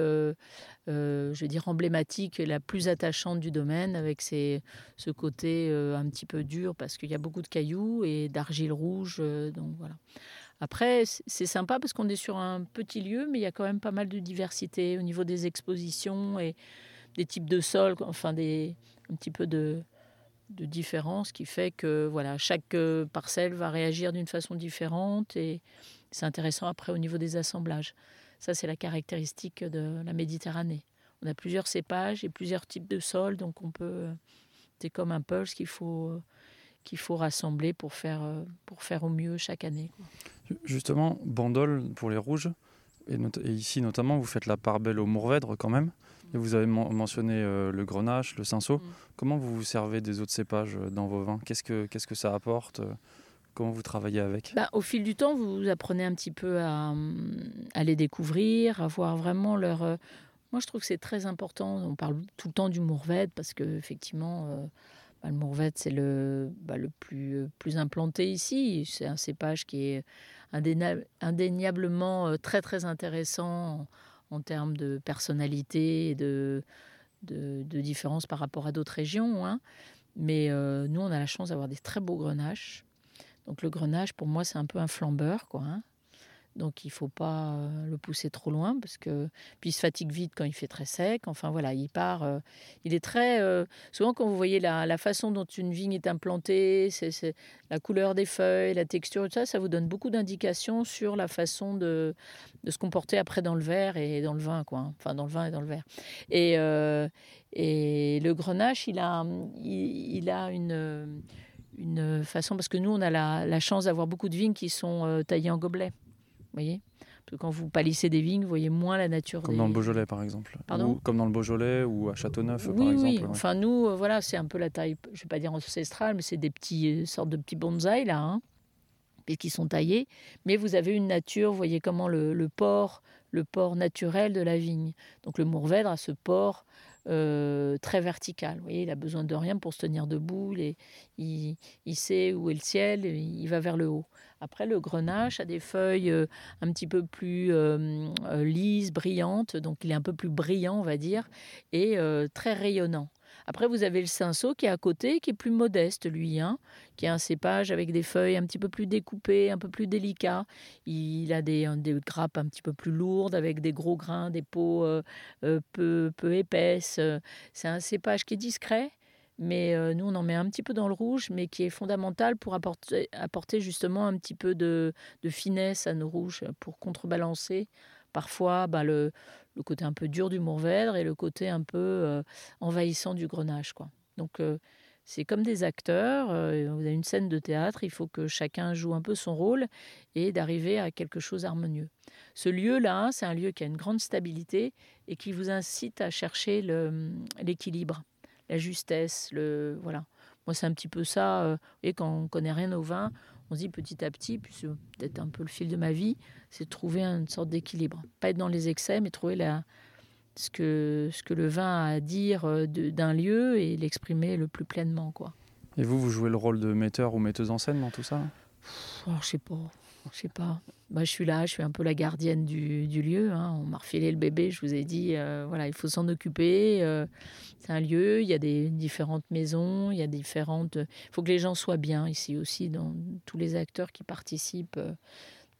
euh, je veux dire emblématique, et la plus attachante du domaine, avec ses- ce côté euh, un petit peu dur parce qu'il y a beaucoup de cailloux et d'argile rouge. euh, donc voilà. Après, c'est sympa parce qu'on est sur un petit lieu, mais il y a quand même pas mal de diversité au niveau des expositions et des types de sols, enfin des, un petit peu de, de différence qui fait que voilà, chaque parcelle va réagir d'une façon différente et c'est intéressant après au niveau des assemblages. Ça, c'est la caractéristique de la Méditerranée. On a plusieurs cépages et plusieurs types de sols, donc on peut. euh, C'est comme un puzzle qu'il faut, euh, qu'il faut rassembler pour faire, euh, pour faire au mieux chaque année. Justement, Bandol pour les rouges, et, not- et ici notamment, vous faites la part belle au Mourvèdre quand même. Et vous avez men- mentionné euh, le Grenache, le Cinsault. Mm. Comment vous vous servez des autres cépages dans vos vins? Qu'est-ce que qu'est-ce que ça apporte Comment vous travaillez avec? Bah, au fil du temps, vous apprenez un petit peu à, hum, les découvrir, à voir vraiment leur. euh, Moi, je trouve que c'est très important. On parle tout le temps du Mourvèdre parce que effectivement, euh, bah, le Mourvèdre c'est le, bah, le plus, euh, plus implanté ici. C'est un cépage qui est indéniablement très très intéressant en, termes de personnalité et de, de, différence par rapport à d'autres régions. hein. Mais nous, on a la chance d'avoir des très beaux grenaches. Donc le grenache, pour moi, c'est un peu un flambeur, quoi. hein. Donc il ne faut pas euh, le pousser trop loin parce que puis il se fatigue vite quand il fait très sec. Enfin voilà, il part. euh, il est très euh, souvent quand vous voyez la, la façon dont une vigne est implantée, c'est la couleur des feuilles, la texture, tout ça, ça vous donne beaucoup d'indications sur la façon de, se comporter après dans le verre et dans le vin, quoi. hein. Enfin dans le vin et dans le verre. Et et le grenache, il a il a une une façon, parce que nous, on a la, la chance d'avoir beaucoup de vignes qui sont euh, taillées en gobelet. Vous voyez Parce que quand vous palissez des vignes, vous voyez moins la nature Comme des... dans le Beaujolais par exemple. Pardon Ou comme dans le Beaujolais ou à Châteauneuf Oui, par exemple. oui. Enfin, nous, euh, voilà, c'est un peu la taille, je vais pas dire ancestrale, mais c'est des petits, euh, sortes de petits bonsaïs, là, hein, et qui sont taillés. Mais vous avez une nature, vous voyez comment le, le port, le port naturel de la vigne. Donc le Mourvèdre a ce port euh, très vertical. Vous voyez, il a besoin de rien pour se tenir debout. Il, sait où est le ciel, il va vers le haut. Après, le grenache a des feuilles euh, un petit peu plus euh, euh, lises, brillantes, donc il est un peu plus brillant, on va dire, et très rayonnant. Après, vous avez le cinsault qui est à côté, qui est plus modeste, lui, hein, qui a un cépage avec des feuilles un petit peu plus découpées, un peu plus délicat. Il a des, grappes un petit peu plus lourdes, avec des gros grains, des peaux euh, euh, peu, peu épaisses. Euh, C'est un cépage qui est discret, mais nous, on en met un petit peu dans le rouge, mais qui est fondamental pour apporter, apporter justement un petit peu de, de finesse à nos rouges, pour contrebalancer parfois bah, le, le côté un peu dur du Mourvèdre et le côté un peu euh, envahissant du Grenache. Quoi. Donc euh, c'est comme des acteurs, euh, vous avez une scène de théâtre, il faut que chacun joue un peu son rôle et d'arriver à quelque chose d'harmonieux. Ce lieu-là, c'est un lieu qui a une grande stabilité et qui vous incite à chercher le- l'équilibre, la justesse, le voilà. Moi, c'est un petit peu ça. voyez, quand on connaît rien au vin, on se dit petit à petit, puis c'est peut-être un peu le fil de ma vie, c'est de trouver une sorte d'équilibre. Pas être dans les excès, mais trouver la, ce, que, ce que le vin a à dire euh, d'un lieu et l'exprimer le plus pleinement. Quoi. Et vous, vous jouez le rôle de metteur ou metteuse en scène dans tout ça? Oh, je sais pas. Je sais pas. Bah, je suis là, je suis un peu la gardienne du, du lieu. hein. On m'a refilé le bébé, je vous ai dit, euh, voilà, il faut s'en occuper. euh, c'est un lieu, il y a des différentes maisons, il y a différentes. Il faut que les gens soient bien ici aussi, dans tous les acteurs qui participent. euh.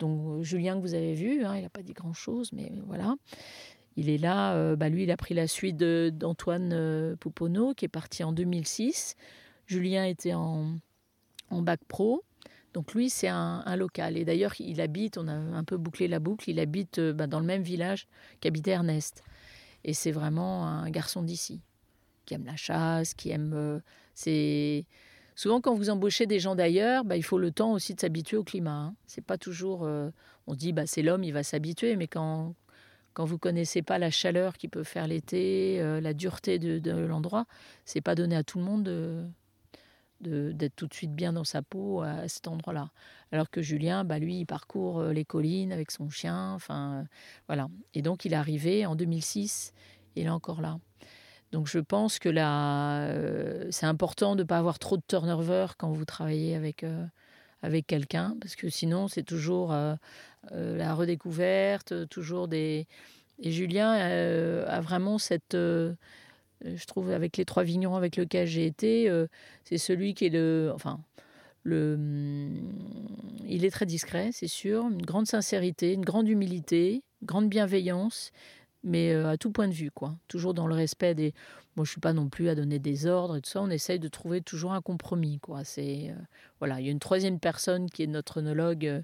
Donc Julien que vous avez vu, hein, il n'a pas dit grand-chose, mais voilà. Il est là, bah, lui il a pris la suite d'Antoine Pouponneau qui est parti en 2006. Julien était en, en bac pro. Donc lui, c'est un, local. Et d'ailleurs, il habite, on a un peu bouclé la boucle, il habite euh, bah, dans le même village qu'habitait Ernest. Et c'est vraiment un garçon d'ici, qui aime la chasse, qui aime... euh, c'est Souvent, quand vous embauchez des gens d'ailleurs, bah, il faut le temps aussi de s'habituer au climat. hein. C'est pas toujours... euh, on dit, bah, c'est l'homme, il va s'habituer, mais quand, quand vous connaissez pas la chaleur qui peut faire l'été, la dureté de, l'endroit, c'est pas donné à tout le monde de- de- d'être tout de suite bien dans sa peau à cet endroit-là. Alors que Julien, bah, lui, il parcourt euh, les collines avec son chien, enfin euh, voilà. Et donc il est arrivé en 2006, il est encore là. Donc je pense que là, euh, c'est important de ne pas avoir trop de turnover quand vous travaillez avec, avec quelqu'un, parce que sinon c'est toujours la redécouverte, toujours des... Et Julien a vraiment cette... euh, je trouve avec les trois vignerons avec lesquels j'ai été, euh, c'est celui qui est le... Enfin, le, hum, il est très discret, c'est sûr, une grande sincérité, une grande humilité, une grande bienveillance, mais euh, à tout point de vue, quoi. Toujours dans le respect des. Moi, je suis pas non plus à donner des ordres et tout ça. On essaye de trouver toujours un compromis, quoi. C'est voilà. Il y a une troisième personne qui est notre œnologue.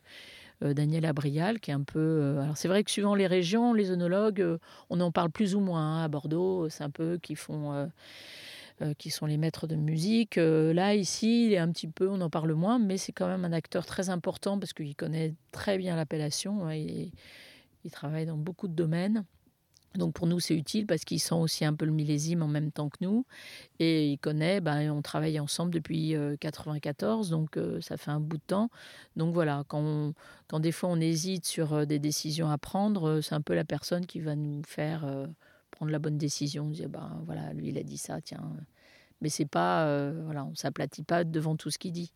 Euh, Daniel Abrial, qui est un peu. euh, alors c'est vrai que suivant les régions, les œnologues, euh, on en parle plus ou moins. hein. À Bordeaux, c'est un peu qui font, qui sont les maîtres de musique. Là, ici, il est un petit peu, on en parle moins, mais c'est quand même un acteur très important parce qu'il connaît très bien l'appellation. hein. Il travaille dans beaucoup de domaines. Donc pour nous, c'est utile parce qu'il sent aussi un peu le millésime en même temps que nous. Et il connaît, ben, on travaille ensemble depuis 1994, donc euh, ça fait un bout de temps. Donc voilà, quand, quand des fois on hésite sur euh, des décisions à prendre, euh, c'est un peu la personne qui va nous faire euh, prendre la bonne décision. Dire, ben voilà, lui il a dit ça, tiens. Mais c'est pas, euh, voilà, on s'aplatit pas devant tout ce qu'il dit.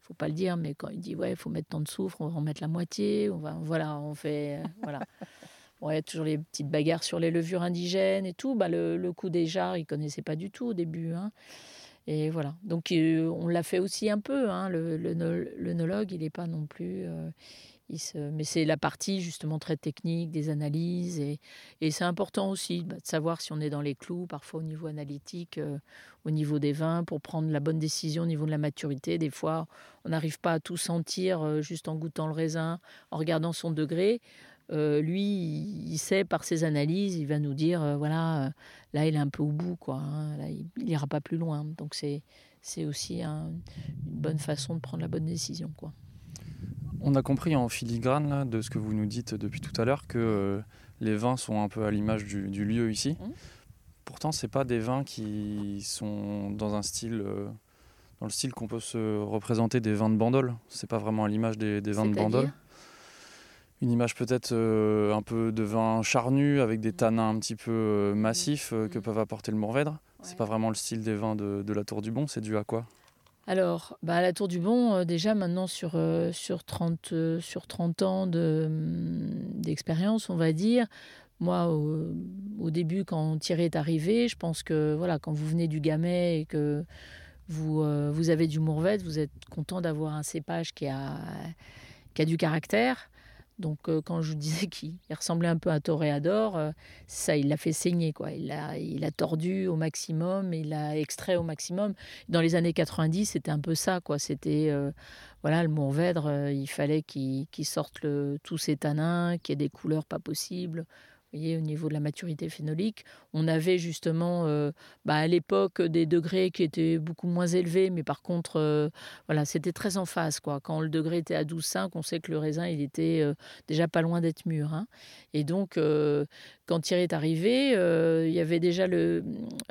Faut pas le dire, mais quand il dit ouais, il faut mettre tant de soufre, on va en mettre la moitié. On va, voilà, on fait, euh, voilà. [laughs] Bon, il y a toujours les petites bagarres sur les levures indigènes et tout. Bah, le, le coup des jarres, il connaissait pas du tout au début. hein. Et voilà. Donc, euh, on l'a fait aussi un peu. hein. Le, le, il n'est pas non plus. euh, il se... Mais c'est la partie justement très technique des analyses. Et, et c'est important aussi bah, de savoir si on est dans les clous, parfois au niveau analytique, euh, au niveau des vins, pour prendre la bonne décision au niveau de la maturité. Des fois, on n'arrive pas à tout sentir juste en goûtant le raisin, en regardant son degré. Euh, lui, il sait par ses analyses, il va nous dire, euh, voilà, euh, là, il est un peu au bout, quoi. hein. là, il n'ira pas plus loin. Donc, c'est c'est aussi un- une bonne façon de prendre la bonne décision, quoi. On a compris en filigrane là, de ce que vous nous dites depuis tout à l'heure que les vins sont un peu à l'image du, du lieu ici. Mhm. Pourtant, c'est pas des vins qui sont dans un style, dans le style qu'on peut se représenter des vins de Bandol. C'est pas vraiment à l'image des, des vins de Bandol. Une image peut-être euh, un peu de vin charnu avec des tanins un petit peu euh, massifs euh, que Mhm. peuvent apporter le Mourvèdre. C'est Ouais. pas vraiment le style des vins de, de la Tour du Bon. C'est dû à quoi? Alors, bah, à la Tour du Bon, euh, déjà maintenant sur, euh, sur, 30, euh, sur 30 ans de, d'expérience, on va dire, moi, au, au début, quand Thierry est arrivé, je pense que voilà, quand vous venez du Gamay et que vous, vous avez du Mourvèdre, vous êtes content d'avoir un cépage qui a, qui a du caractère. Donc, euh, quand je disais qu'il il ressemblait un peu à un toréador, euh, ça, il l'a fait saigner. Quoi. Il l'a il a tordu au maximum, il l'a extrait au maximum. Dans les années 90, c'était un peu ça. quoi. C'était, euh, voilà, le Mourvèdre, il fallait qu'il qu'il sorte le- tous ses tanins, qu'il y ait des couleurs pas possibles. Au niveau de la maturité phénolique, on avait justement euh, bah, à l'époque des degrés qui étaient beaucoup moins élevés, mais par contre, euh, voilà, c'était très en phase. Quoi. Quand le degré était à 12,5, on sait que le raisin, il était euh, déjà pas loin d'être mûr. hein. Et donc, quand Thierry est arrivé, il y avait déjà le,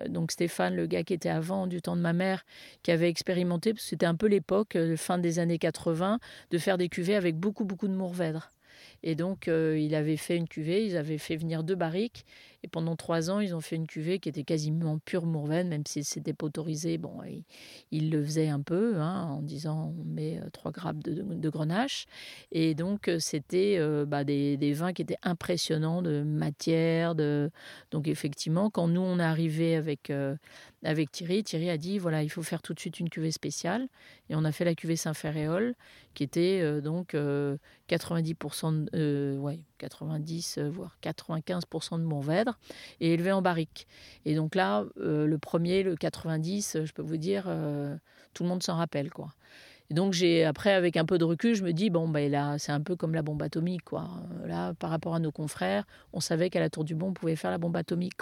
donc Stéphane, le gars qui était avant du temps de ma mère, qui avait expérimenté, parce que c'était un peu l'époque, fin des années 80, de faire des cuvées avec beaucoup, beaucoup de Mourvèdre. Et donc, euh, il avait fait une cuvée, ils avaient fait venir deux barriques, et pendant trois ans, ils ont fait une cuvée qui était quasiment pure Mourvèdre, même si c'était pas autorisé. Bon, ils, le faisaient un peu, hein, en disant on met euh, trois grammes de, grenache. Et donc, euh, c'était euh, bah, des, vins qui étaient impressionnants de matière. Donc, effectivement, quand nous, on est arrivé avec, avec Thierry, Thierry a dit voilà, il faut faire tout de suite une cuvée spéciale. Et on a fait la cuvée Saint-Ferréol, qui était donc euh, 90%, de, 90, euh, voire 95% de Mourvèdre, et élevé en barrique. Et donc là, euh, le premier, le 90, euh, je peux vous dire, tout le monde s'en rappelle, quoi. Et donc j'ai après avec un peu de recul, je me dis bon ben là c'est un peu comme la bombe atomique quoi. Là par rapport à nos confrères, on savait qu'à la Tour du Bon on pouvait faire la bombe atomique.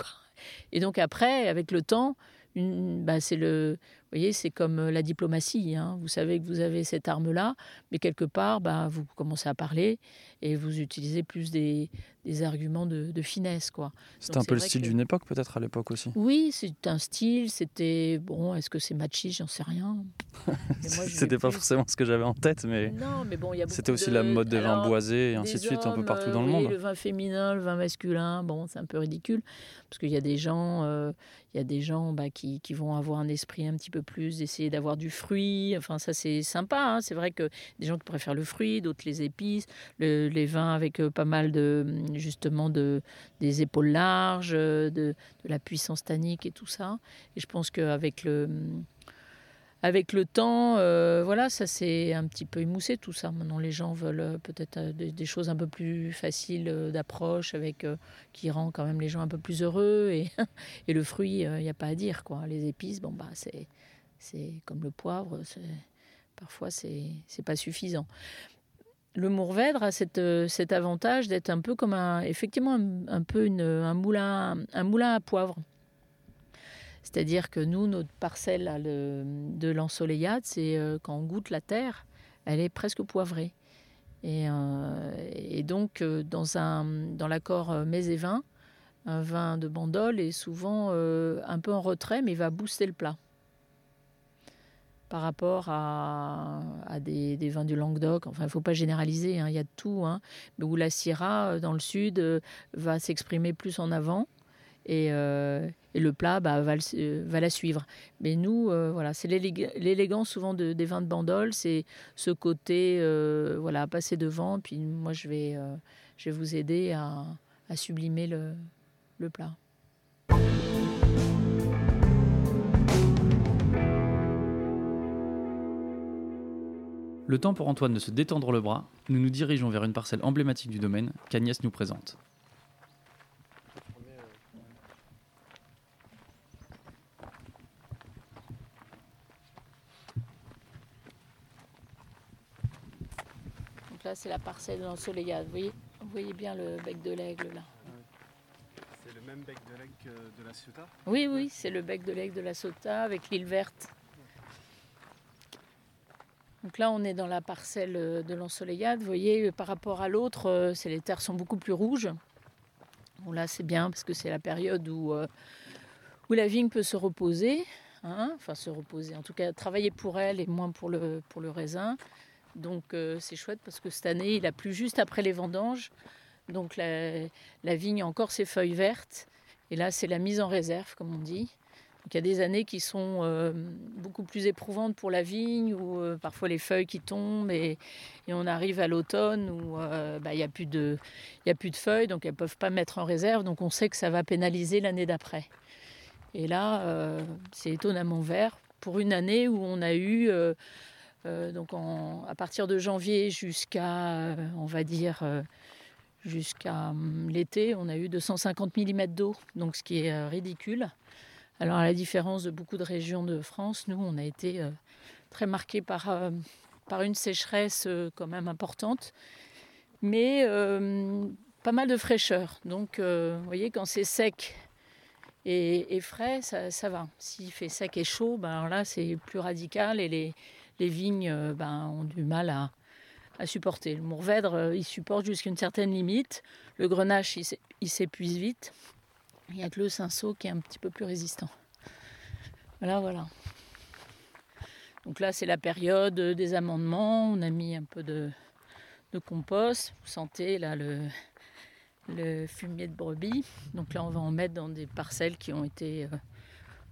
Et donc après avec le temps, une- bah, c'est le, vous voyez c'est comme euh, la diplomatie. hein. Vous savez que vous avez cette arme là, mais quelque part bah, vous commencez à parler et vous utilisez plus des, des arguments de, de finesse quoi. C'était un peu le style que- d'une époque peut-être à l'époque aussi. Oui, c'est un style, c'était bon. Est-ce que c'est machiste J'en sais rien. [laughs] C'était pas plus- forcément ce que j'avais en tête, mais Non, mais bon, il y a c'était aussi de- la mode des vins alors, boisés et ainsi de suite un peu partout euh, dans le monde. Le vin féminin, le vin masculin, bon, c'est un peu ridicule parce qu'il y a des gens, euh, il y a des gens bah, qui, qui vont avoir un esprit un petit peu plus d'essayer d'avoir du fruit. Enfin, ça c'est sympa. hein. C'est vrai que des gens qui préfèrent le fruit, d'autres les épices, le- les vins avec euh, pas mal de justement de des épaules larges, euh, de, la puissance tannique et tout ça. Et je pense qu'avec le avec le temps, euh, voilà, ça s'est un petit peu émoussé tout ça. Maintenant, les gens veulent euh, peut-être euh, des, choses un peu plus faciles euh, d'approche, avec euh, qui rend quand même les gens un peu plus heureux. Et, [laughs] et le fruit, il n'y a pas à dire quoi. Les épices, bon bah c'est comme le poivre, parfois c'est c'est pas suffisant. Le Mourvèdre a euh, cet avantage d'être un peu comme un, effectivement un, peu un moulin, à poivre. C'est-à-dire que nous, notre parcelle de l'ensoleillade, c'est euh, quand on goûte la terre, elle est presque poivrée. Et, euh, donc, dans, l'accord mets et vin, un vin de Bandol est souvent un peu en retrait, mais il va booster le plat. Par rapport à, des, vins du Languedoc, enfin, il ne faut pas généraliser, hein, il y a de tout, hein, où la Syrah, euh, dans le sud, euh, va s'exprimer plus en avant. Et, euh, le plat bah, va, la suivre. Mais nous, voilà, c'est l'élég- l'élégance souvent de- des vins de Bandol, c'est ce côté, voilà, passer devant. Puis moi, je vais, je vous aider à, à sublimer le plat. Le temps pour Antoine de se détendre le bras, nous nous dirigeons vers une parcelle emblématique du domaine qu'Agnès nous présente. Donc là, c'est la parcelle de l'ensoleillade. Vous voyez, vous voyez bien le bec de l'aigle là. C'est le même bec de l'aigle que de la Ciotat? Oui, oui, c'est le bec de l'aigle de la Sota avec l'île verte. Donc là, on est dans la parcelle euh, de l'ensoleillade. Vous voyez, euh, par rapport à l'autre, euh, les terres sont beaucoup plus rouges. Bon, là, c'est bien parce que c'est la période où, la vigne peut se reposer. hein, enfin, se reposer. En tout cas, travailler pour elle et moins pour le, raisin. Donc, c'est chouette parce que cette année, il a plu juste après les vendanges. Donc, la, la vigne a encore ses feuilles vertes. Et là, c'est la mise en réserve, comme on dit. Il y a des années qui sont euh, beaucoup plus éprouvantes pour la vigne, où euh, parfois les feuilles qui tombent, et, on arrive à l'automne où euh, bah, il n'y a, plus de- il y a plus de feuilles, donc elles ne peuvent pas mettre en réserve. Donc on sait que ça va pénaliser l'année d'après. Et là, c'est étonnamment vert pour une année où on a eu, donc à partir de janvier jusqu'à, on va dire, jusqu'à hum, l'été, on a eu 250 mm d'eau, donc ce qui est ridicule. Alors à la différence de beaucoup de régions de France, nous, on a été euh, très marqués par, euh, par une sécheresse euh, quand même importante, mais pas mal de fraîcheur. Donc, vous voyez, quand c'est sec et, frais, ça, ça va. S'il fait sec et chaud, ben alors là, c'est plus radical et les, les vignes ben, ont du mal à, à supporter. Le Mourvèdre, il supporte jusqu'à une certaine limite. Le Grenache, il s'épuise vite. Il n'y a que le cinceau qui est un petit peu plus résistant. Voilà, voilà. Donc là, c'est la période des amendements. On a mis un peu de, compost. Vous sentez là le, fumier de brebis. Donc là, on va en mettre dans des parcelles qui ont été euh,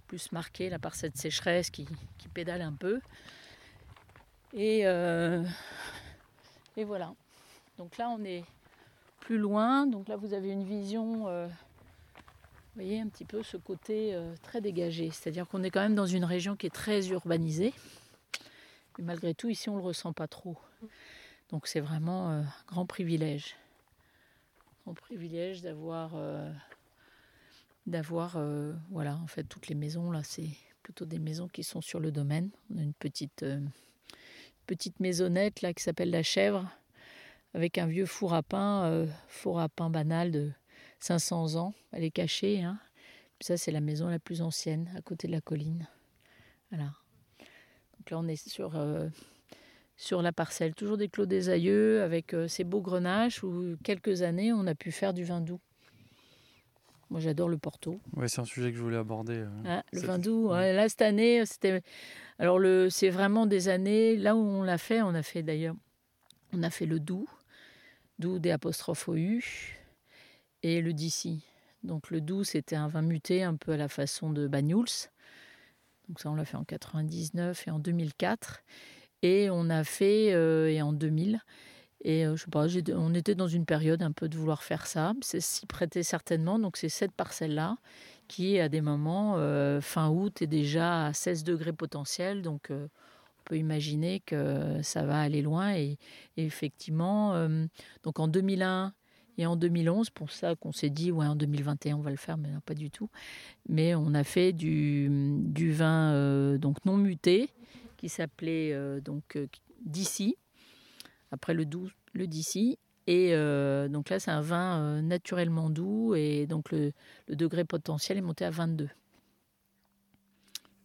plus marquées. La parcelle de sécheresse qui, qui pédale un peu. Et, euh, et voilà. Donc là, on est plus loin. Donc là, vous avez une vision. euh, vous voyez un petit peu ce côté euh, très dégagé. C'est-à-dire qu'on est quand même dans une région qui est très urbanisée. Mais malgré tout, ici, on ne le ressent pas trop. Donc c'est vraiment euh, un grand privilège. Grand privilège d'avoir, euh, d'avoir, voilà, en fait, toutes les maisons, là, c'est plutôt des maisons qui sont sur le domaine. On a une petite, petite maisonnette là qui s'appelle la Chèvre, avec un vieux four à pain, four à pain banal de 500 ans. Elle est cachée. Hein. Ça, c'est la maison la plus ancienne, à côté de la colline. Voilà. Donc là, on est sur, euh, sur la parcelle, toujours des clos des aïeux, avec euh, ces beaux grenaches où quelques années, on a pu faire du vin doux. Moi, j'adore le Porto. Ouais, c'est un sujet que je voulais aborder. euh, Ah, le vin doux, ouais, là cette année, c'était. Alors le, c'est vraiment des années. Là où on l'a fait, on a fait d'ailleurs, on a fait le doux, doux des apostrophes au U, et le d'ici. Donc le doux, c'était un vin muté un peu à la façon de Banyuls. Donc ça, on l'a fait en 99 et en 2004, et on a fait euh, et en 2000. Et euh, je sais pas, on était dans une période un peu de vouloir faire ça. C'est s'y prêtait certainement. Donc c'est cette parcelle-là qui, à des moments, euh, fin août, est déjà à 16 degrés potentiel. Donc, euh, on peut imaginer que ça va aller loin. Et, et effectivement, donc en 2001 et en 2011, pour ça qu'on s'est dit, ouais, en 2021, on va le faire, mais non, pas du tout. Mais on a fait du, du vin euh, donc non muté, qui s'appelait euh, donc euh, d'ici. Après le doux, le d'ici. Et euh, donc là, c'est un vin naturellement doux et donc le, le degré potentiel est monté à 22.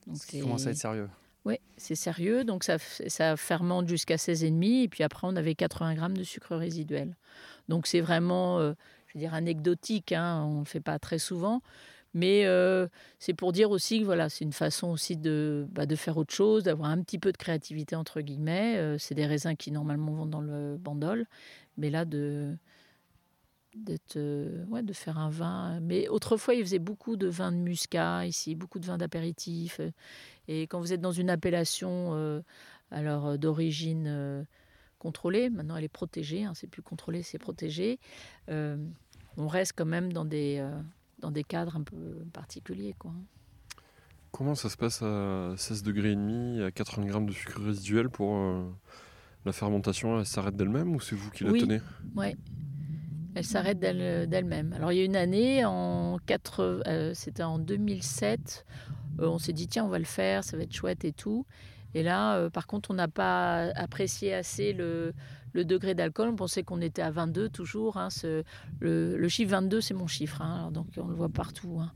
Donc Ça commence à être sérieux. Oui, c'est sérieux. Donc ça, ça fermente jusqu'à 16,5 et puis après on avait 80 grammes de sucre résiduel. Donc c'est vraiment, euh, je veux dire, anecdotique. hein, on ne le fait pas très souvent. Mais euh, c'est pour dire aussi que voilà, c'est une façon aussi de, bah, de faire autre chose, d'avoir un petit peu de créativité entre guillemets. Euh, c'est des raisins qui normalement vont dans le bandol, mais là de de faire un vin. Mais autrefois, ils faisaient beaucoup de vins de muscat ici, beaucoup de vins d'apéritif. Et quand vous êtes dans une appellation alors d'origine contrôlée, maintenant elle est protégée, hein, c'est plus contrôlé, c'est protégé. euh, on reste quand même dans des, euh, dans des cadres un peu particuliers. Quoi. Comment ça se passe à 16 degrés et demi, à 80 grammes de sucre résiduel pour euh, la fermentation Elle s'arrête d'elle-même ou c'est vous qui la Oui. tenez? Elle s'arrête d'elle- d'elle-même. Alors il y a une année, en 80 euh, c'était en 2007, euh, on s'est dit tiens on va le faire, ça va être chouette et tout. Et là, euh, par contre, on n'a pas apprécié assez le, degré d'alcool. On pensait qu'on était à 22 toujours. hein, le, chiffre 22, c'est mon chiffre, hein, donc on le voit partout. hein.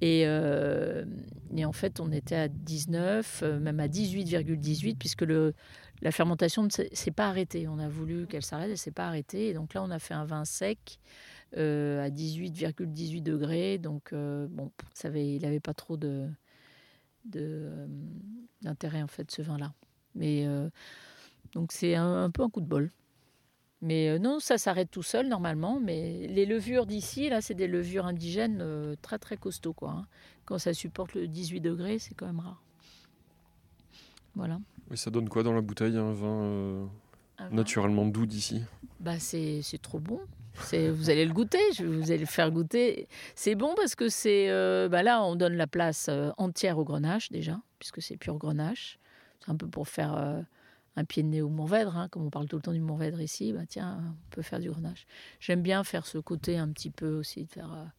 Et, euh, et en fait, on était à 19, euh, même à 18,18, puisque la fermentation ne s'est pas arrêtée. On a voulu qu'elle s'arrête, elle s'est pas arrêtée. Et donc là, on a fait un vin sec à 18,18 degrés. Donc bon, ça avait, il n'avait pas trop de d'intérêt en fait ce vin-là. Mais euh, donc c'est un, un peu un coup de bol. Mais euh, non, ça s'arrête tout seul normalement. Mais les levures d'ici, là, c'est des levures indigènes euh, très très costauds quoi. hein. Quand ça supporte le 18 degrés, c'est quand même rare. Voilà. Et ça donne quoi dans la bouteille Un vin euh, Un vin. naturellement doux d'ici? Bah c'est c'est trop bon. Vous allez le goûter, je vous allez le faire goûter. C'est bon parce que c'est euh, bah là on donne la place euh, entière au grenache déjà puisque c'est pur grenache. C'est un peu pour faire euh, un pied de nez au Mourvèdre, hein, comme on parle tout le temps du Mourvèdre ici. Bah tiens, on peut faire du grenache. J'aime bien faire ce côté un petit peu aussi de faire.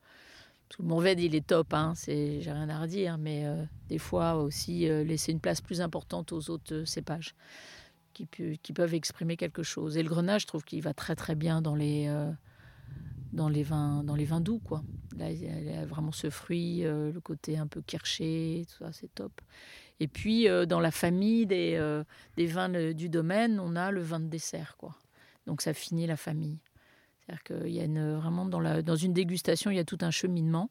le Mourvèdre il est top, hein, c'est j'ai rien à redire, mais des fois aussi laisser une place plus importante aux autres cépages qui, peuvent exprimer quelque chose. Et le grenache, je trouve qu'il va très très bien dans les, euh, dans les, vins, dans les vins doux. Quoi. Là, il y a- vraiment ce fruit, euh, le côté un peu kirché, tout ça, c'est top. Et puis, euh, dans la famille des, des vins du domaine, on a le vin de dessert. Quoi. Donc, ça finit la famille. C'est-à-dire qu'il y a vraiment, dans, la, dans une dégustation, il y a tout un cheminement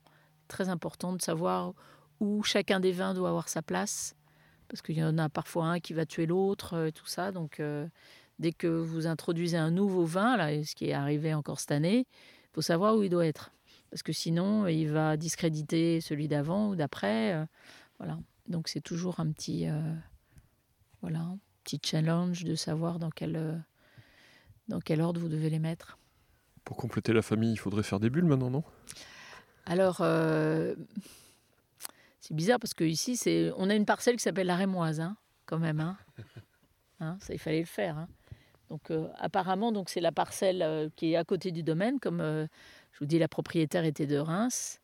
très important de savoir où chacun des vins doit avoir sa place parce qu'il y en a parfois un qui va tuer l'autre, euh, tout ça. Donc, euh, dès que vous introduisez un nouveau vin, là, ce qui est arrivé encore cette année, il faut savoir où il doit être. Parce que sinon, il va discréditer celui d'avant ou d'après. euh, voilà. Donc, c'est toujours un petit, euh, voilà, un petit challenge de savoir dans quel, dans quel ordre vous devez les mettre. Pour compléter la famille, il faudrait faire des bulles maintenant, non? Alors, c'est bizarre parce que ici, c'est, on a une parcelle qui s'appelle la Rémoise, hein, quand même. Hein. [laughs] Hein, ça, il fallait le faire. hein. Donc, euh, apparemment, donc c'est la parcelle euh, qui est à côté du domaine, comme euh, je vous dis, la propriétaire était de Reims.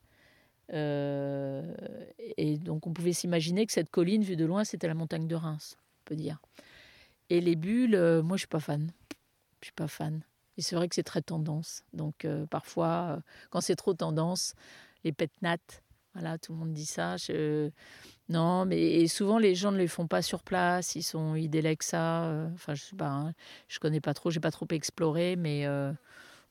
Et donc, on pouvait s'imaginer que cette colline, vue de loin, c'était la montagne de Reims, on peut dire. Et les bulles, moi, je suis pas fan. Je suis pas fan. Et c'est vrai que c'est très tendance. Donc, parfois, quand c'est trop tendance, les pet nattes, voilà, tout le monde dit ça. Non, mais souvent, les gens ne les font pas sur place. Ils, sont, ça. euh, Enfin, je sais pas. hein, je connais pas trop. J'ai pas trop exploré, mais euh,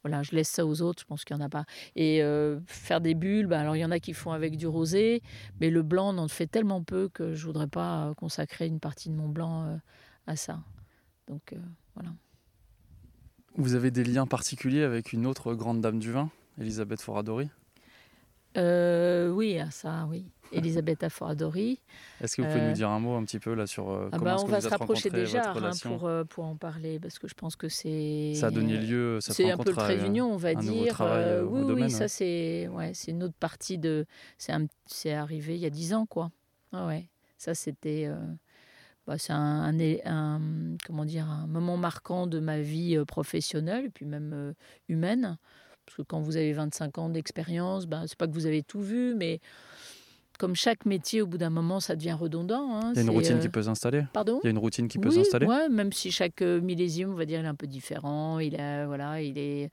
voilà, je laisse ça aux autres. Je pense qu'il y en a pas. Et euh, faire des bulles, bah, alors il y en a qui font avec du rosé, mais le blanc on en fait tellement peu que je voudrais pas consacrer une partie de mon blanc à ça. Donc voilà. Vous avez des liens particuliers avec une autre grande dame du vin, Elisabeth Foradori? Euh, oui, à ça, oui. [laughs] Elisabeth Aforadori. Est-ce que vous pouvez Euh, nous dire un mot un petit peu là sur euh, Ah comment bah, on que va vous se rapprocher déjà hein, pour, euh, pour en parler, parce que je pense que c'est. Ça a donné lieu, C'est un peu le trait d'union, on va dire. travail, Euh, euh, oui, oui, domaine, ça ouais. c'est ouais, c'est une autre partie de. C'est arrivé il y a dix ans, quoi. Ah ouais, ça c'était. euh, bah, c'est un, un é- un- comment dire un moment marquant de ma vie euh, professionnelle et puis même euh, humaine. Parce que quand vous avez 25 ans d'expérience, ben, c'est pas que vous avez tout vu, mais comme chaque métier, au bout d'un moment, ça devient redondant. hein. Il y a une routine euh, qui peut s'installer? Pardon? Il y a une routine qui peut oui, s'installer? ouais, même si chaque euh, millésime, on va dire, il est un peu différent. Il a, voilà, il est,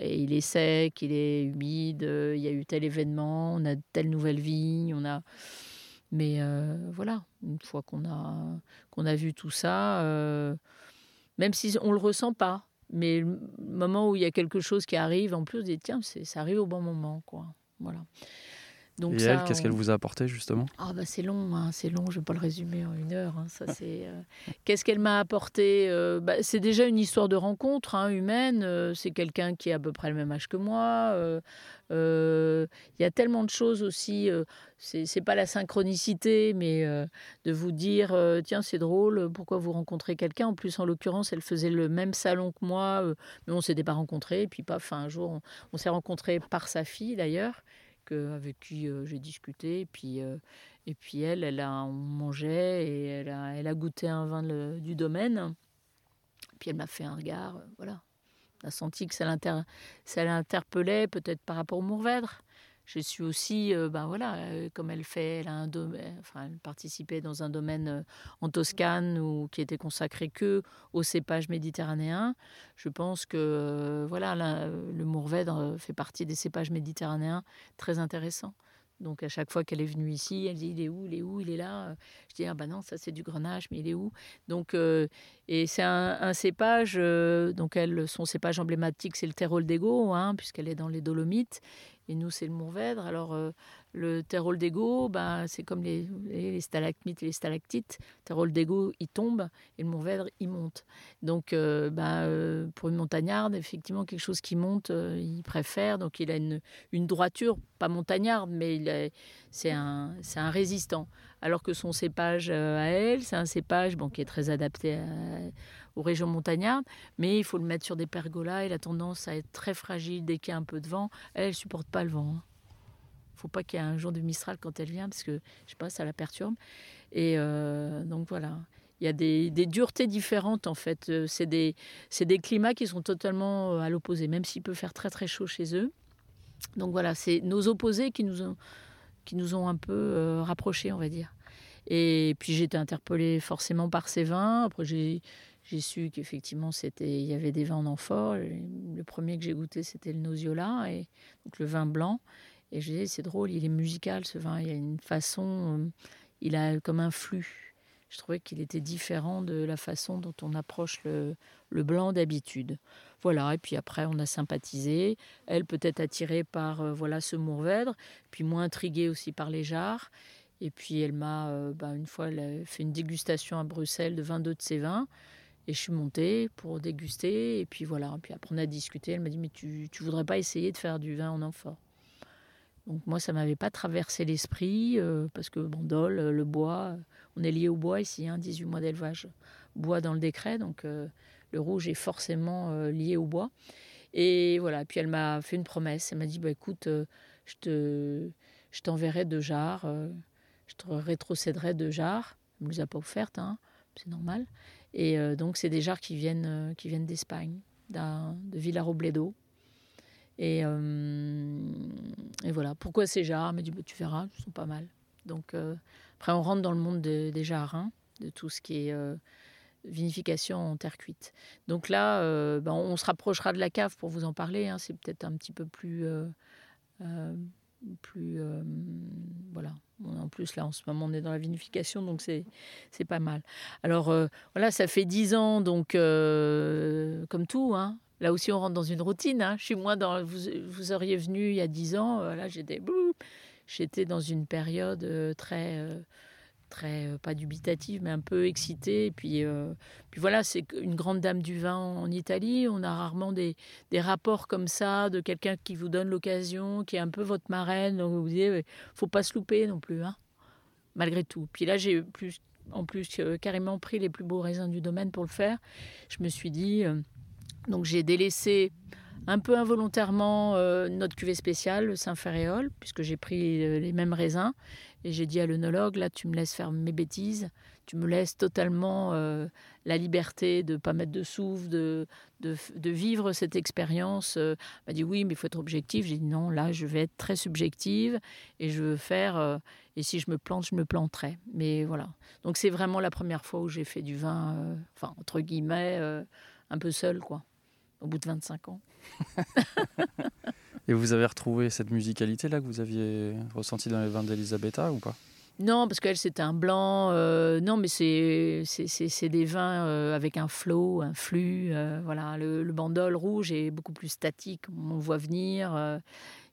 il est sec, il est humide. euh, Il y a eu tel événement, on a telle nouvelle vigne, on a. Mais euh, voilà, une fois qu'on a qu'on a vu tout ça, euh, même si on le ressent pas, mais le moment où il y a quelque chose qui arrive, en plus, on dit tiens, ça arrive au bon moment, quoi. Voilà. Donc Et ça, elle, qu'est-ce on- qu'elle vous a apporté justement? Ah bah c'est long, hein, c'est long, je vais pas le résumer en une heure. hein, ça c'est. euh, Qu'est-ce qu'elle m'a apporté Euh, bah, C'est déjà une histoire de rencontre hein, humaine. euh, c'est quelqu'un qui a à peu près le même âge que moi. Il y a tellement de choses aussi. c'est c'est pas la synchronicité, mais de vous dire tiens c'est drôle, pourquoi vous rencontrez quelqu'un? En plus en l'occurrence elle faisait le même salon que moi, mais on s'était pas rencontrés. Et puis paf, un jour on, on s'est rencontrés par sa fille d'ailleurs, avec qui euh, j'ai discuté. Et puis euh, et puis elle, elle a, on mangeait et elle a, goûté un vin du domaine. Puis elle m'a fait un regard, euh, voilà. A senti que ça l'interpellait peut-être par rapport au Mourvèdre. Je suis aussi, euh, ben voilà, euh, comme elle fait, elle a un participait dans un domaine euh, en Toscane ou qui était consacré que aux cépages méditerranéens. Je pense que voilà, le Mourvèdre fait partie des cépages méditerranéens très intéressants. Donc à chaque fois qu'elle est venue ici, elle dit il est où, il est où, il est là. Je dis ah bah non ça c'est du Grenache, mais il est où Donc et c'est un, cépage. donc elle, son cépage emblématique c'est le Terol d'Ego, hein, puisqu'elle est dans les Dolomites. Et nous c'est le Mourvèdre. Alors euh, le Terol d'Ego, bah, c'est comme les, les, et les stalactites. Le Terol d'Ego il tombe et le Mourvèdre il monte. Donc euh, bah, euh, pour une montagnarde, effectivement quelque chose qui monte, il préfère. Donc il a une, une droiture, pas montagnarde, mais c'est un, un résistant. Alors que son cépage à elle, c'est un cépage bon, qui est très adapté à- aux régions montagnardes, mais il faut le mettre sur des pergolas. Il a tendance à être très fragile dès qu'il y a un peu de vent. Elle, ne supporte pas le vent. Il faut pas qu'il y ait un jour de Mistral quand elle vient, parce que je sais pas, ça la perturbe. Et euh, donc voilà. Il y a des, duretés différentes en fait. Euh, C'est des, climats qui sont totalement euh, à l'opposé, même s'il peut faire très très chaud chez eux. Donc voilà, c'est nos opposés qui nous ont, un peu rapprochés, on va dire. Et puis j'ai été interpellée forcément par ces vins. Après j'ai su qu'effectivement il y avait des vins en amphore. Le premier que j'ai goûté c'était le Nosiola et donc le vin blanc. Et je disais c'est drôle, il est musical ce vin. Il y a une façon, euh, il a comme un flux. Je trouvais qu'il était différent de la façon dont on approche le, le blanc d'habitude. Voilà, et puis après on a sympathisé. Elle peut-être attirée par euh, voilà ce Mourvèdre, puis moins intriguée aussi par les jarres. Et puis elle m'a, euh, bah, une fois, elle a fait une dégustation à Bruxelles de 22 de ses vins. Et je suis montée pour déguster. Et puis voilà, puis après on a discuté. Elle m'a dit, mais tu, tu voudrais pas essayer de faire du vin en amphore? Donc moi, ça m'avait pas traversé l'esprit, euh, parce que Bandol, euh, le bois, on est lié au bois ici, hein, 18 mois d'élevage, bois dans le décret. Donc euh, le rouge est forcément lié au bois. Et voilà, puis elle m'a fait une promesse. Elle m'a dit, bah, écoute, je te, je t'enverrai deux jarres, je te rétrocéderai deux jarres. Elle ne me les a pas offertes, hein, c'est normal. Et euh, donc, c'est des jarres qui viennent, euh, qui viennent d'Espagne, de Villarobledo. Et, euh, et voilà. Pourquoi ces jarres? Elle m'a dit, bah, tu verras, ils sont pas mal. Donc, après, on rentre dans le monde de- des jarres, hein, de tout ce qui est vinification en terre cuite. Donc là, ben, on se rapprochera de la cave pour vous en parler. hein. C'est peut-être un petit peu plus, plus, euh, voilà. En plus, là, en ce moment, on est dans la vinification, donc c'est c'est pas mal. Alors euh, voilà, ça fait dix ans, donc euh, comme tout, hein. Là aussi, on rentre dans une routine. hein. Suis moins dans. Vous, vous auriez venu il y a dix ans. là, j'étais. J'étais dans une période très, euh, pas dubitative, mais un peu excitée. Et puis, euh, puis voilà, c'est une grande dame du vin en Italie. On a rarement des, des rapports comme ça de quelqu'un qui vous donne l'occasion, qui est un peu votre marraine. Donc vous vous dites, faut pas se louper non plus, hein, malgré tout. Puis là, j'ai plus, en plus euh, carrément pris les plus beaux raisins du domaine pour le faire. Je me suis dit, donc j'ai délaissé un peu involontairement euh, notre cuvée spéciale, le Saint-Ferréol, puisque j'ai pris euh, les mêmes raisins. Et j'ai dit à l'œnologue, là, tu me laisses faire mes bêtises, tu me laisses totalement euh, la liberté de ne pas mettre de souffle, de, vivre cette expérience. Euh, m'a dit, oui, mais il faut être objectif. J'ai dit, non, là, je vais être très subjective et je veux faire, et si je me plante, je me planterai. Mais voilà. Donc c'est vraiment la première fois où j'ai fait du vin, entre guillemets, un peu seul, quoi, au bout de 25 ans. [laughs] Et vous avez retrouvé cette musicalité là que vous aviez ressentie dans les vins d'Elisabetta ou pas? Non, parce qu'elle, c'était un blanc. euh, non, mais c'est c'est- c'est- c'est des vins euh, avec un flot, un flux. euh, voilà, le, le bandol rouge est beaucoup plus statique. On le voit venir.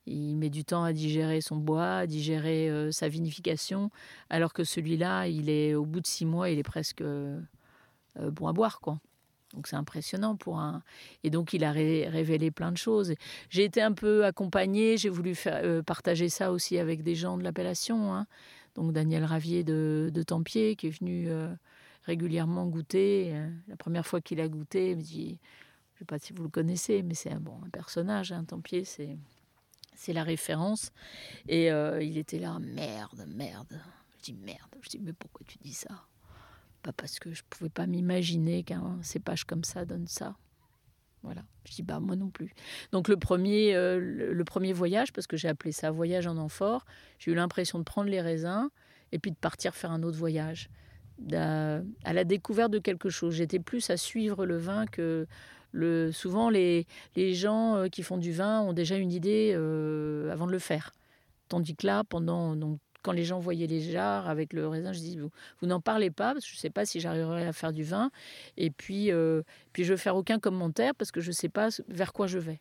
il met du temps à digérer son bois, à digérer sa vinification, alors que celui-là, il est au bout de six mois, il est presque bon à boire, quoi. Donc c'est impressionnant pour un. Et donc il a ré- révélé plein de choses. J'ai été un peu accompagnée. J'ai voulu euh, partager ça aussi avec des gens de l'appellation. hein donc Daniel Ravier de, de qui est venu euh, régulièrement goûter. Euh, La première fois qu'il a goûté, il me dit, je ne sais pas si vous le connaissez, mais c'est un, bon, un personnage, hein, Tempier, c'est, c'est la référence. Et il était là, merde, merde. Je dis merde. Je dis, mais pourquoi tu dis ça? Pas parce que je ne pouvais pas m'imaginer qu'un cépage comme ça donne ça. Voilà. Je dis, bah moi non plus. Donc le premier, euh, le, premier voyage, parce que j'ai appelé ça voyage en amphore, j'ai eu l'impression de prendre les raisins et puis de partir faire un autre voyage, à la découverte de quelque chose. J'étais plus à suivre le vin que le. Souvent les, les gens euh, qui font du vin ont déjà une idée euh, avant de le faire, tandis que là, pendant donc quand les gens voyaient les jarres avec le raisin, je dis vous, vous n'en parlez pas parce que je ne sais pas si j'arriverai à faire du vin et puis euh, puis je veux faire aucun commentaire parce que je ne sais pas vers quoi je vais.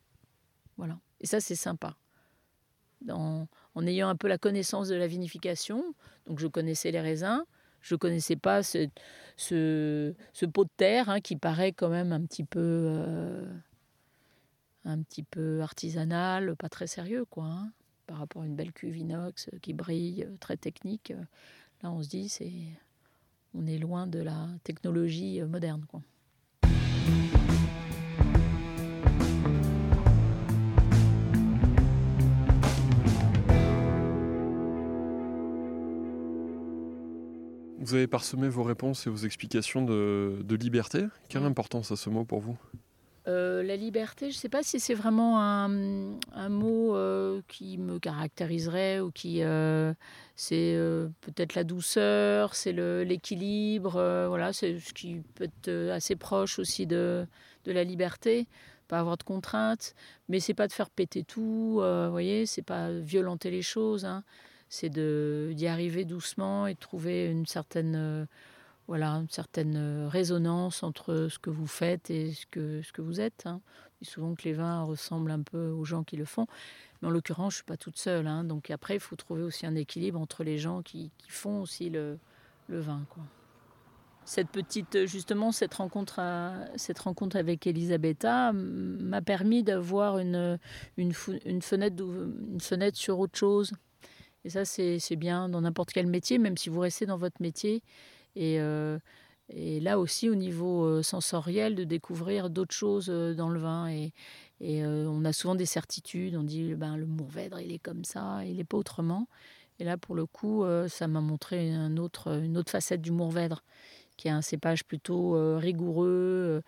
Voilà. Et ça, c'est sympa. En, ayant un peu la connaissance de la vinification, donc je connaissais les raisins, je connaissais pas ce, ce, ce pot de terre hein, qui paraît quand même un petit peu, euh, un petit peu artisanal, pas très sérieux, quoi. hein, par rapport à une belle cuve inox qui brille, euh, très technique. euh, Là, on se dit, c'est, on est loin de la technologie euh, moderne, quoi. Vous avez parsemé vos réponses et vos explications de, de liberté. Quelle importance a ce mot pour vous? Euh, la liberté, je ne sais pas si c'est vraiment un, mot euh, qui me caractériserait ou qui euh, c'est peut-être la douceur, c'est l'équilibre, voilà, c'est ce qui peut être assez proche aussi de, la liberté, pas avoir de contraintes, mais c'est pas de faire péter tout, vous voyez, c'est pas violenter les choses, hein, c'est d'y arriver doucement et de trouver une certaine voilà, une certaine euh, résonance entre ce que vous faites et ce que, ce que vous êtes. hein. On dit souvent que les vins ressemblent un peu aux gens qui le font. Mais en l'occurrence, je ne suis pas toute seule. hein. Donc après, il faut trouver aussi un équilibre entre les gens qui, qui font aussi le, le vin. Quoi. Cette petite, justement, cette rencontre, à- cette rencontre avec Elisabetta m'a permis d'avoir une, une, fenêtre, une fenêtre sur autre chose. Et ça, c'est bien dans n'importe quel métier, même si vous restez dans votre métier. Et, euh, et là aussi, au niveau euh, sensoriel, de découvrir d'autres choses euh, dans le vin. Et, on a souvent des certitudes. On dit, ben, le Mourvèdre, il est comme ça, il n'est pas autrement. Et là, pour le coup, ça m'a montré autre, une autre facette du Mourvèdre, qui est un cépage plutôt rigoureux,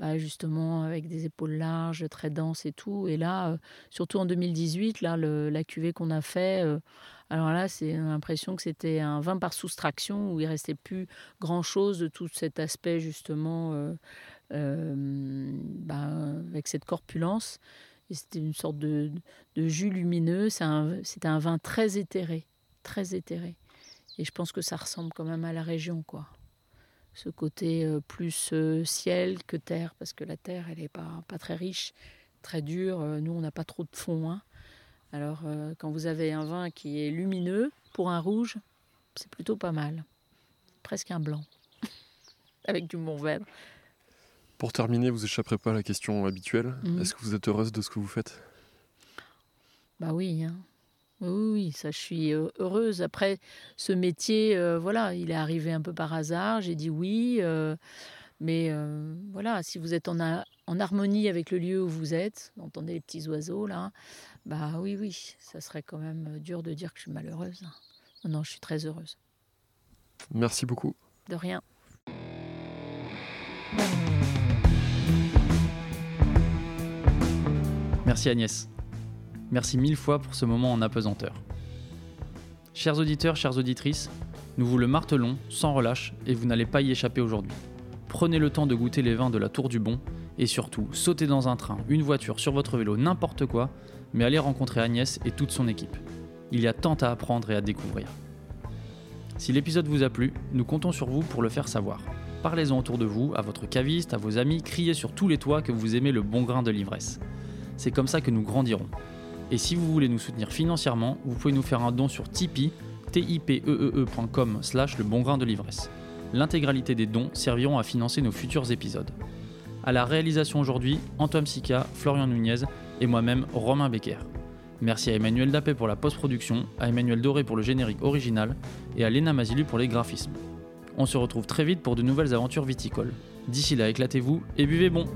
bah, justement avec des épaules larges, très denses et tout. Et là, euh, surtout en 2018, là, la cuvée qu'on a fait, euh, alors là, c'est l'impression que c'était un vin par soustraction où il restait plus grand-chose de tout cet aspect justement euh, bah, avec cette corpulence. C'était une sorte de, de jus lumineux. C'est un- C'était un, vin très éthéré, très éthéré. Et je pense que ça ressemble quand même à la région, quoi. Ce côté euh, plus euh, ciel que terre, parce que la terre, elle n'est pas, pas très riche, très dure. Euh, Nous, on n'a pas trop de fond. hein. Alors, quand vous avez un vin qui est lumineux, pour un rouge, c'est plutôt pas mal. Presque un blanc, [laughs] avec du Mourvèdre. Pour terminer, vous échapperez pas à la question habituelle. Mhm. Est-ce que vous êtes heureuse de ce que vous faites? Bah oui, hein. Oui, ça je suis heureuse. Après, ce métier, euh, voilà, il est arrivé un peu par hasard. J'ai dit oui, euh, mais euh, voilà, si vous êtes en, ha- en harmonie avec le lieu où vous êtes, vous entendez les petits oiseaux là, bah oui, oui, ça serait quand même dur de dire que je suis malheureuse. Non, non, je suis très heureuse. Merci beaucoup. De rien. Merci Agnès. Merci mille fois pour ce moment en apesanteur. Chers auditeurs, chères auditrices, nous vous le martelons sans relâche et vous n'allez pas y échapper aujourd'hui. Prenez le temps de goûter les vins de la Tour du Bon et surtout sautez dans un train, une voiture, sur votre vélo, n'importe quoi, mais allez rencontrer Agnès et toute son équipe. Il y a tant à apprendre et à découvrir. Si l'épisode vous a plu, nous comptons sur vous pour le faire savoir. Parlez-en autour de vous, à votre caviste, à vos amis, criez sur tous les toits que vous aimez le bon grain de l'ivresse. C'est comme ça que nous grandirons. Et si vous voulez nous soutenir financièrement, vous pouvez nous faire un don sur Tipeee, tipeee.com slash le bon grain de l'ivresse. L'intégralité des dons serviront à financer nos futurs épisodes. À la réalisation aujourd'hui, Antoine Sica, Florian Nunez et moi-même Romain Becker. Merci à Emmanuel Dappé pour la post-production, à Emmanuel Doré pour le générique original et à Léna Mazilu pour les graphismes. On se retrouve très vite pour de nouvelles aventures viticoles. D'ici là, éclatez-vous et buvez bon